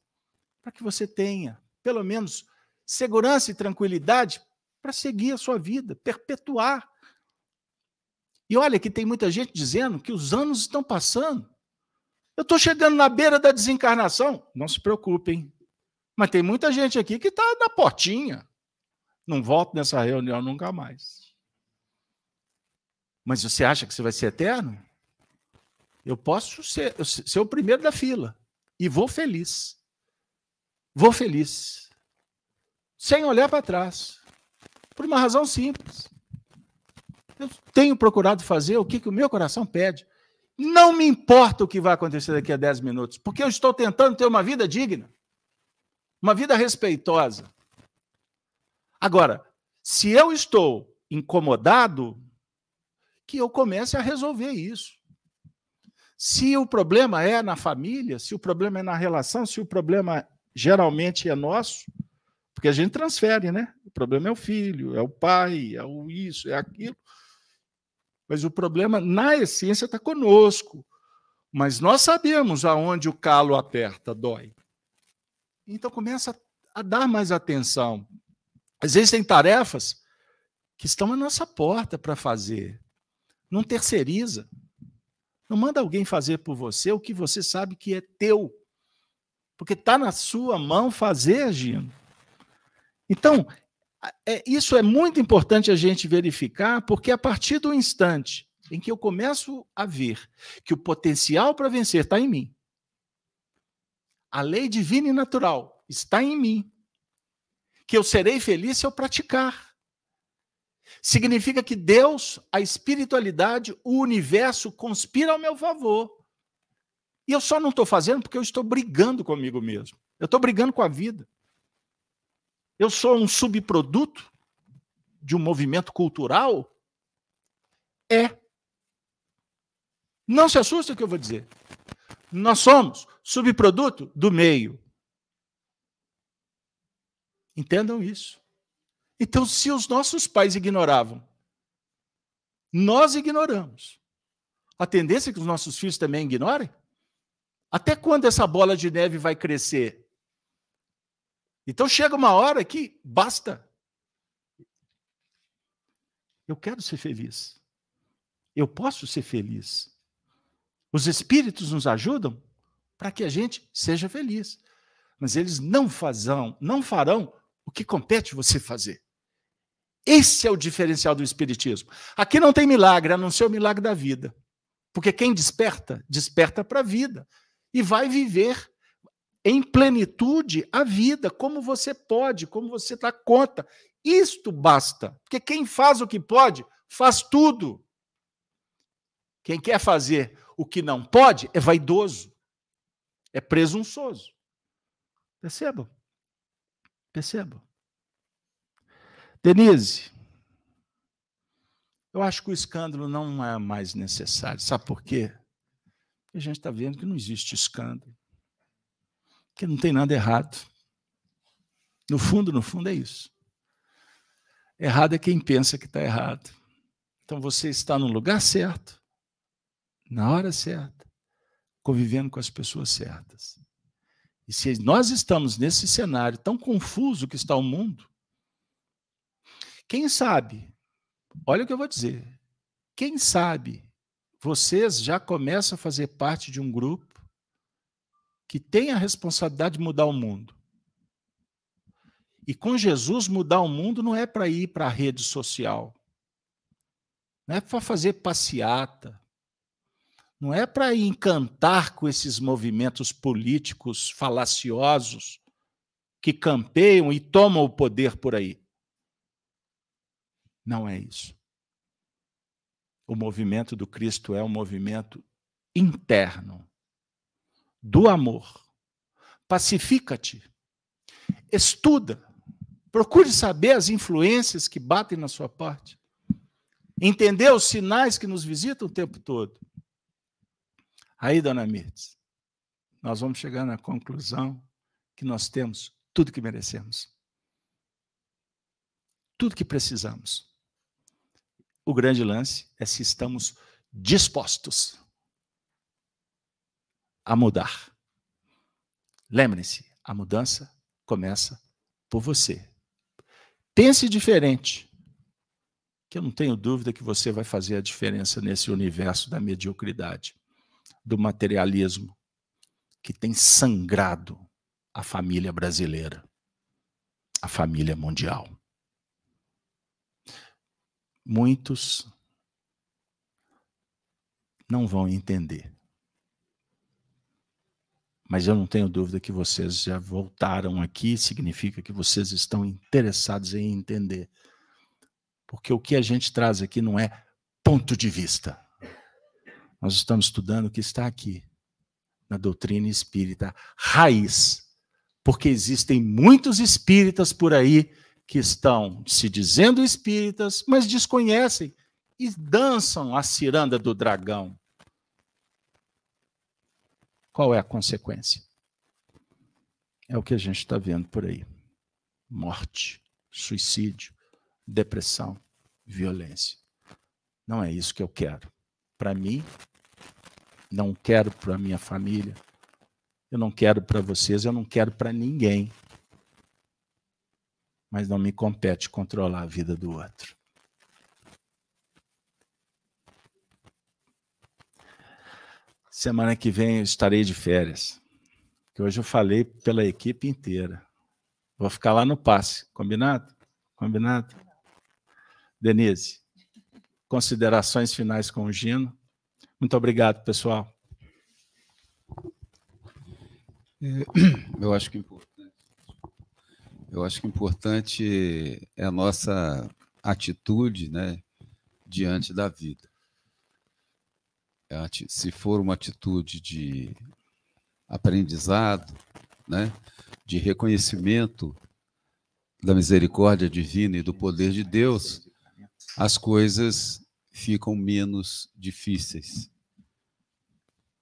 para que você tenha, pelo menos, segurança e tranquilidade para seguir a sua vida, perpetuar. E olha que tem muita gente dizendo que os anos estão passando. Eu estou chegando na beira da desencarnação. Não se preocupem. Mas tem muita gente aqui que está na portinha. Não volto nessa reunião nunca mais. Mas você acha que você vai ser eterno? Eu posso ser, ser o primeiro da fila. E vou feliz. Vou feliz. Sem olhar para trás. Por uma razão simples. Eu tenho procurado fazer o que, que o meu coração pede. Não me importa o que vai acontecer daqui a 10 minutos, porque eu estou tentando ter uma vida digna, uma vida respeitosa. Agora, se eu estou incomodado, que eu comece a resolver isso. Se o problema é na família, se o problema é na relação, se o problema geralmente é nosso, porque a gente transfere, né? O problema é o filho, é o pai, é o isso, é aquilo. Mas o problema, na essência, está conosco. Mas nós sabemos aonde o calo aperta, dói. Então começa a dar mais atenção. Existem tarefas que estão à nossa porta para fazer. Não terceiriza. Não manda alguém fazer por você o que você sabe que é teu. Porque está na sua mão fazer, Gino. Então, é, isso é muito importante a gente verificar, porque a partir do instante em que eu começo a ver que o potencial para vencer está em mim, a lei divina e natural está em mim, que eu serei feliz se eu praticar. Significa que Deus, a espiritualidade, o universo conspira ao meu favor. E eu só não estou fazendo porque eu estou brigando comigo mesmo. Eu estou brigando com a vida. Eu sou um subproduto de um movimento cultural? É. Não se assusta o que eu vou dizer. Nós somos subproduto do meio. Entendam isso. Então, se os nossos pais ignoravam, nós ignoramos. A tendência é que os nossos filhos também ignorem? Até quando essa bola de neve vai crescer? Então chega uma hora que basta. Eu quero ser feliz. Eu posso ser feliz. Os espíritos nos ajudam para que a gente seja feliz. Mas eles não fazão, não farão o que compete você fazer. Esse é o diferencial do Espiritismo. Aqui não tem milagre, a não ser o milagre da vida. Porque quem desperta, desperta para a vida. E vai viver em plenitude a vida, como você pode, como você dá conta. Isto basta. Porque quem faz o que pode, faz tudo. Quem quer fazer o que não pode é vaidoso, é presunçoso. Percebam? Percebam? Denise, eu acho que o escândalo não é mais necessário. Sabe por quê? Porque a gente está vendo que não existe escândalo. Que não tem nada errado. No fundo, no fundo, é isso. Errado é quem pensa que está errado. Então você está no lugar certo, na hora certa, convivendo com as pessoas certas. E se nós estamos nesse cenário tão confuso que está o mundo, quem sabe, olha o que eu vou dizer, quem sabe vocês já começam a fazer parte de um grupo que tem a responsabilidade de mudar o mundo. E com Jesus, mudar o mundo não é para ir para a rede social, não é para fazer passeata, Não é para encantar com esses movimentos políticos falaciosos que campeiam e tomam o poder por aí. Não é isso. O movimento do Cristo é um movimento interno, do amor. Pacifica-te, estuda, procure saber as influências que batem na sua parte, entender os sinais que nos visitam o tempo todo. Aí, dona Mirtes, nós vamos chegar na conclusão que nós temos tudo que merecemos. Tudo que precisamos. O grande lance é se estamos dispostos a mudar. Lembre-se, a mudança começa por você. Pense diferente, que eu não tenho dúvida que você vai fazer a diferença nesse universo da mediocridade, do materialismo que tem sangrado a família brasileira, a família mundial. Muitos não vão entender. Mas eu não tenho dúvida que vocês já voltaram aqui, significa que vocês estão interessados em entender. Porque o que a gente traz aqui não é ponto de vista. Nós estamos estudando o que está aqui, na doutrina espírita, raiz porque existem muitos espíritas por aí que estão se dizendo espíritas, mas desconhecem e dançam a ciranda do dragão. Qual é a consequência? É o que a gente está vendo por aí: morte, suicídio, depressão, violência. Não é isso que eu quero. Para mim, não quero para minha família, eu não quero para vocês, eu não quero para ninguém. Mas não me compete controlar a vida do outro. Semana que vem eu estarei de férias. Que hoje eu falei pela equipe inteira. Vou ficar lá no passe, combinado? Combinado? Denise, considerações finais com o Gino. Muito obrigado, pessoal. É, eu acho que importante. Eu acho que importante é a nossa atitude, né, diante da vida. É se for uma atitude de aprendizado, né, de reconhecimento da misericórdia divina e do poder de Deus, as coisas ficam menos difíceis.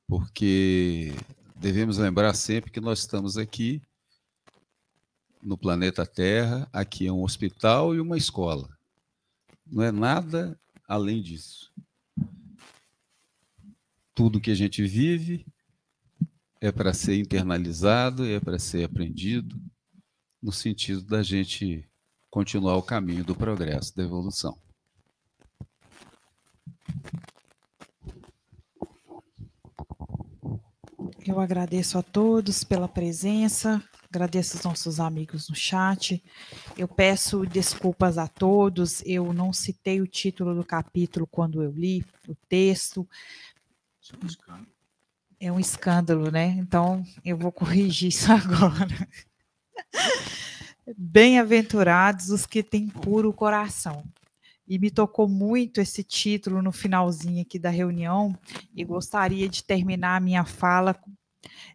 Porque devemos lembrar sempre que nós estamos aqui no planeta Terra, aqui é um hospital e uma escola. Não é nada além disso. Tudo que a gente vive é para ser internalizado, é para ser aprendido, no sentido da gente continuar o caminho do progresso, da evolução. Eu agradeço a todos pela presença, agradeço aos nossos amigos no chat. Eu peço desculpas a todos, eu não citei o título do capítulo quando eu li o texto. É um escândalo, né? Então eu vou corrigir isso agora. Bem-aventurados os que têm puro coração e me tocou muito esse título no finalzinho aqui da reunião e gostaria de terminar a minha fala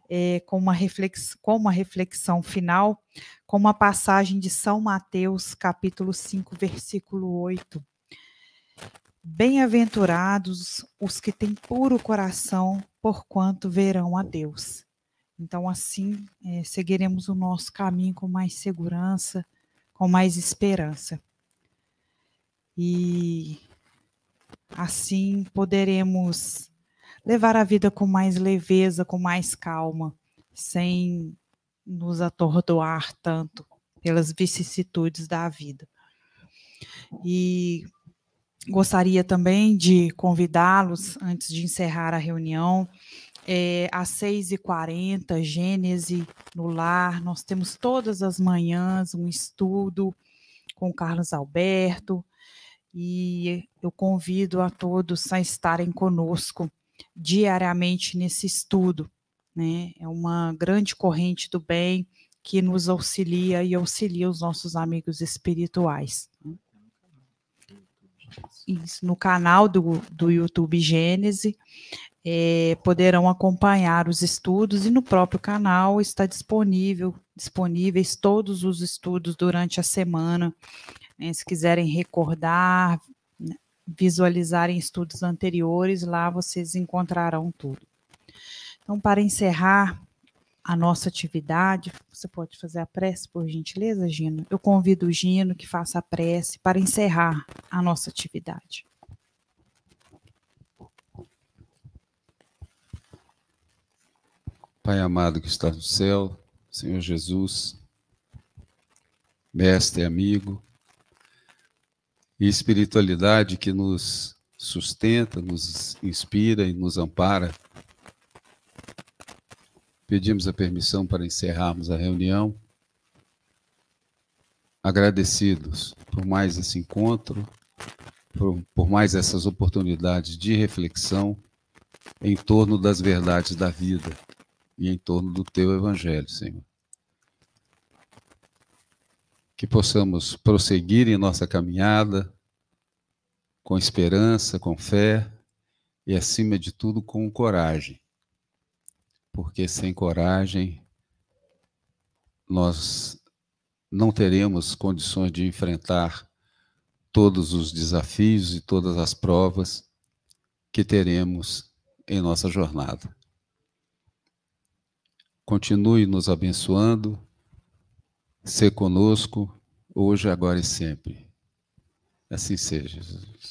é, com, uma reflex, com uma reflexão final, com uma passagem de São Mateus, capítulo 5, versículo 8. Bem-aventurados os que têm puro coração, porquanto verão a Deus. Então, assim, é, seguiremos o nosso caminho com mais segurança, com mais esperança e assim poderemos levar a vida com mais leveza, com mais calma, sem nos atordoar tanto pelas vicissitudes da vida. E gostaria também de convidá-los, antes de encerrar a reunião, é, às 6h40, Gênese no lar, nós temos todas as manhãs um estudo com Carlos Alberto, e eu convido a todos a estarem conosco diariamente nesse estudo. Né? É uma grande corrente do bem que nos auxilia e auxilia os nossos amigos espirituais. Isso, no canal do, do YouTube Gênese, é, poderão acompanhar os estudos e no próprio canal está disponível disponíveis todos os estudos durante a semana. Né, se quiserem recordar, né, visualizarem estudos anteriores, lá vocês encontrarão tudo. Então, para encerrar a nossa atividade, você pode fazer a prece, por gentileza, Gino? Eu convido o Gino que faça a prece para encerrar a nossa atividade. Pai amado que está no céu, Senhor Jesus, mestre amigo, e espiritualidade que nos sustenta, nos inspira e nos ampara. Pedimos a permissão para encerrarmos a reunião, agradecidos por mais esse encontro, por, por mais essas oportunidades de reflexão em torno das verdades da vida e em torno do teu evangelho, Senhor. Que possamos prosseguir em nossa caminhada com esperança, com fé e, acima de tudo, com coragem. Porque sem coragem nós não teremos condições de enfrentar todos os desafios e todas as provas que teremos em nossa jornada. Continue nos abençoando, ser conosco, hoje, agora e sempre. Assim seja, Jesus.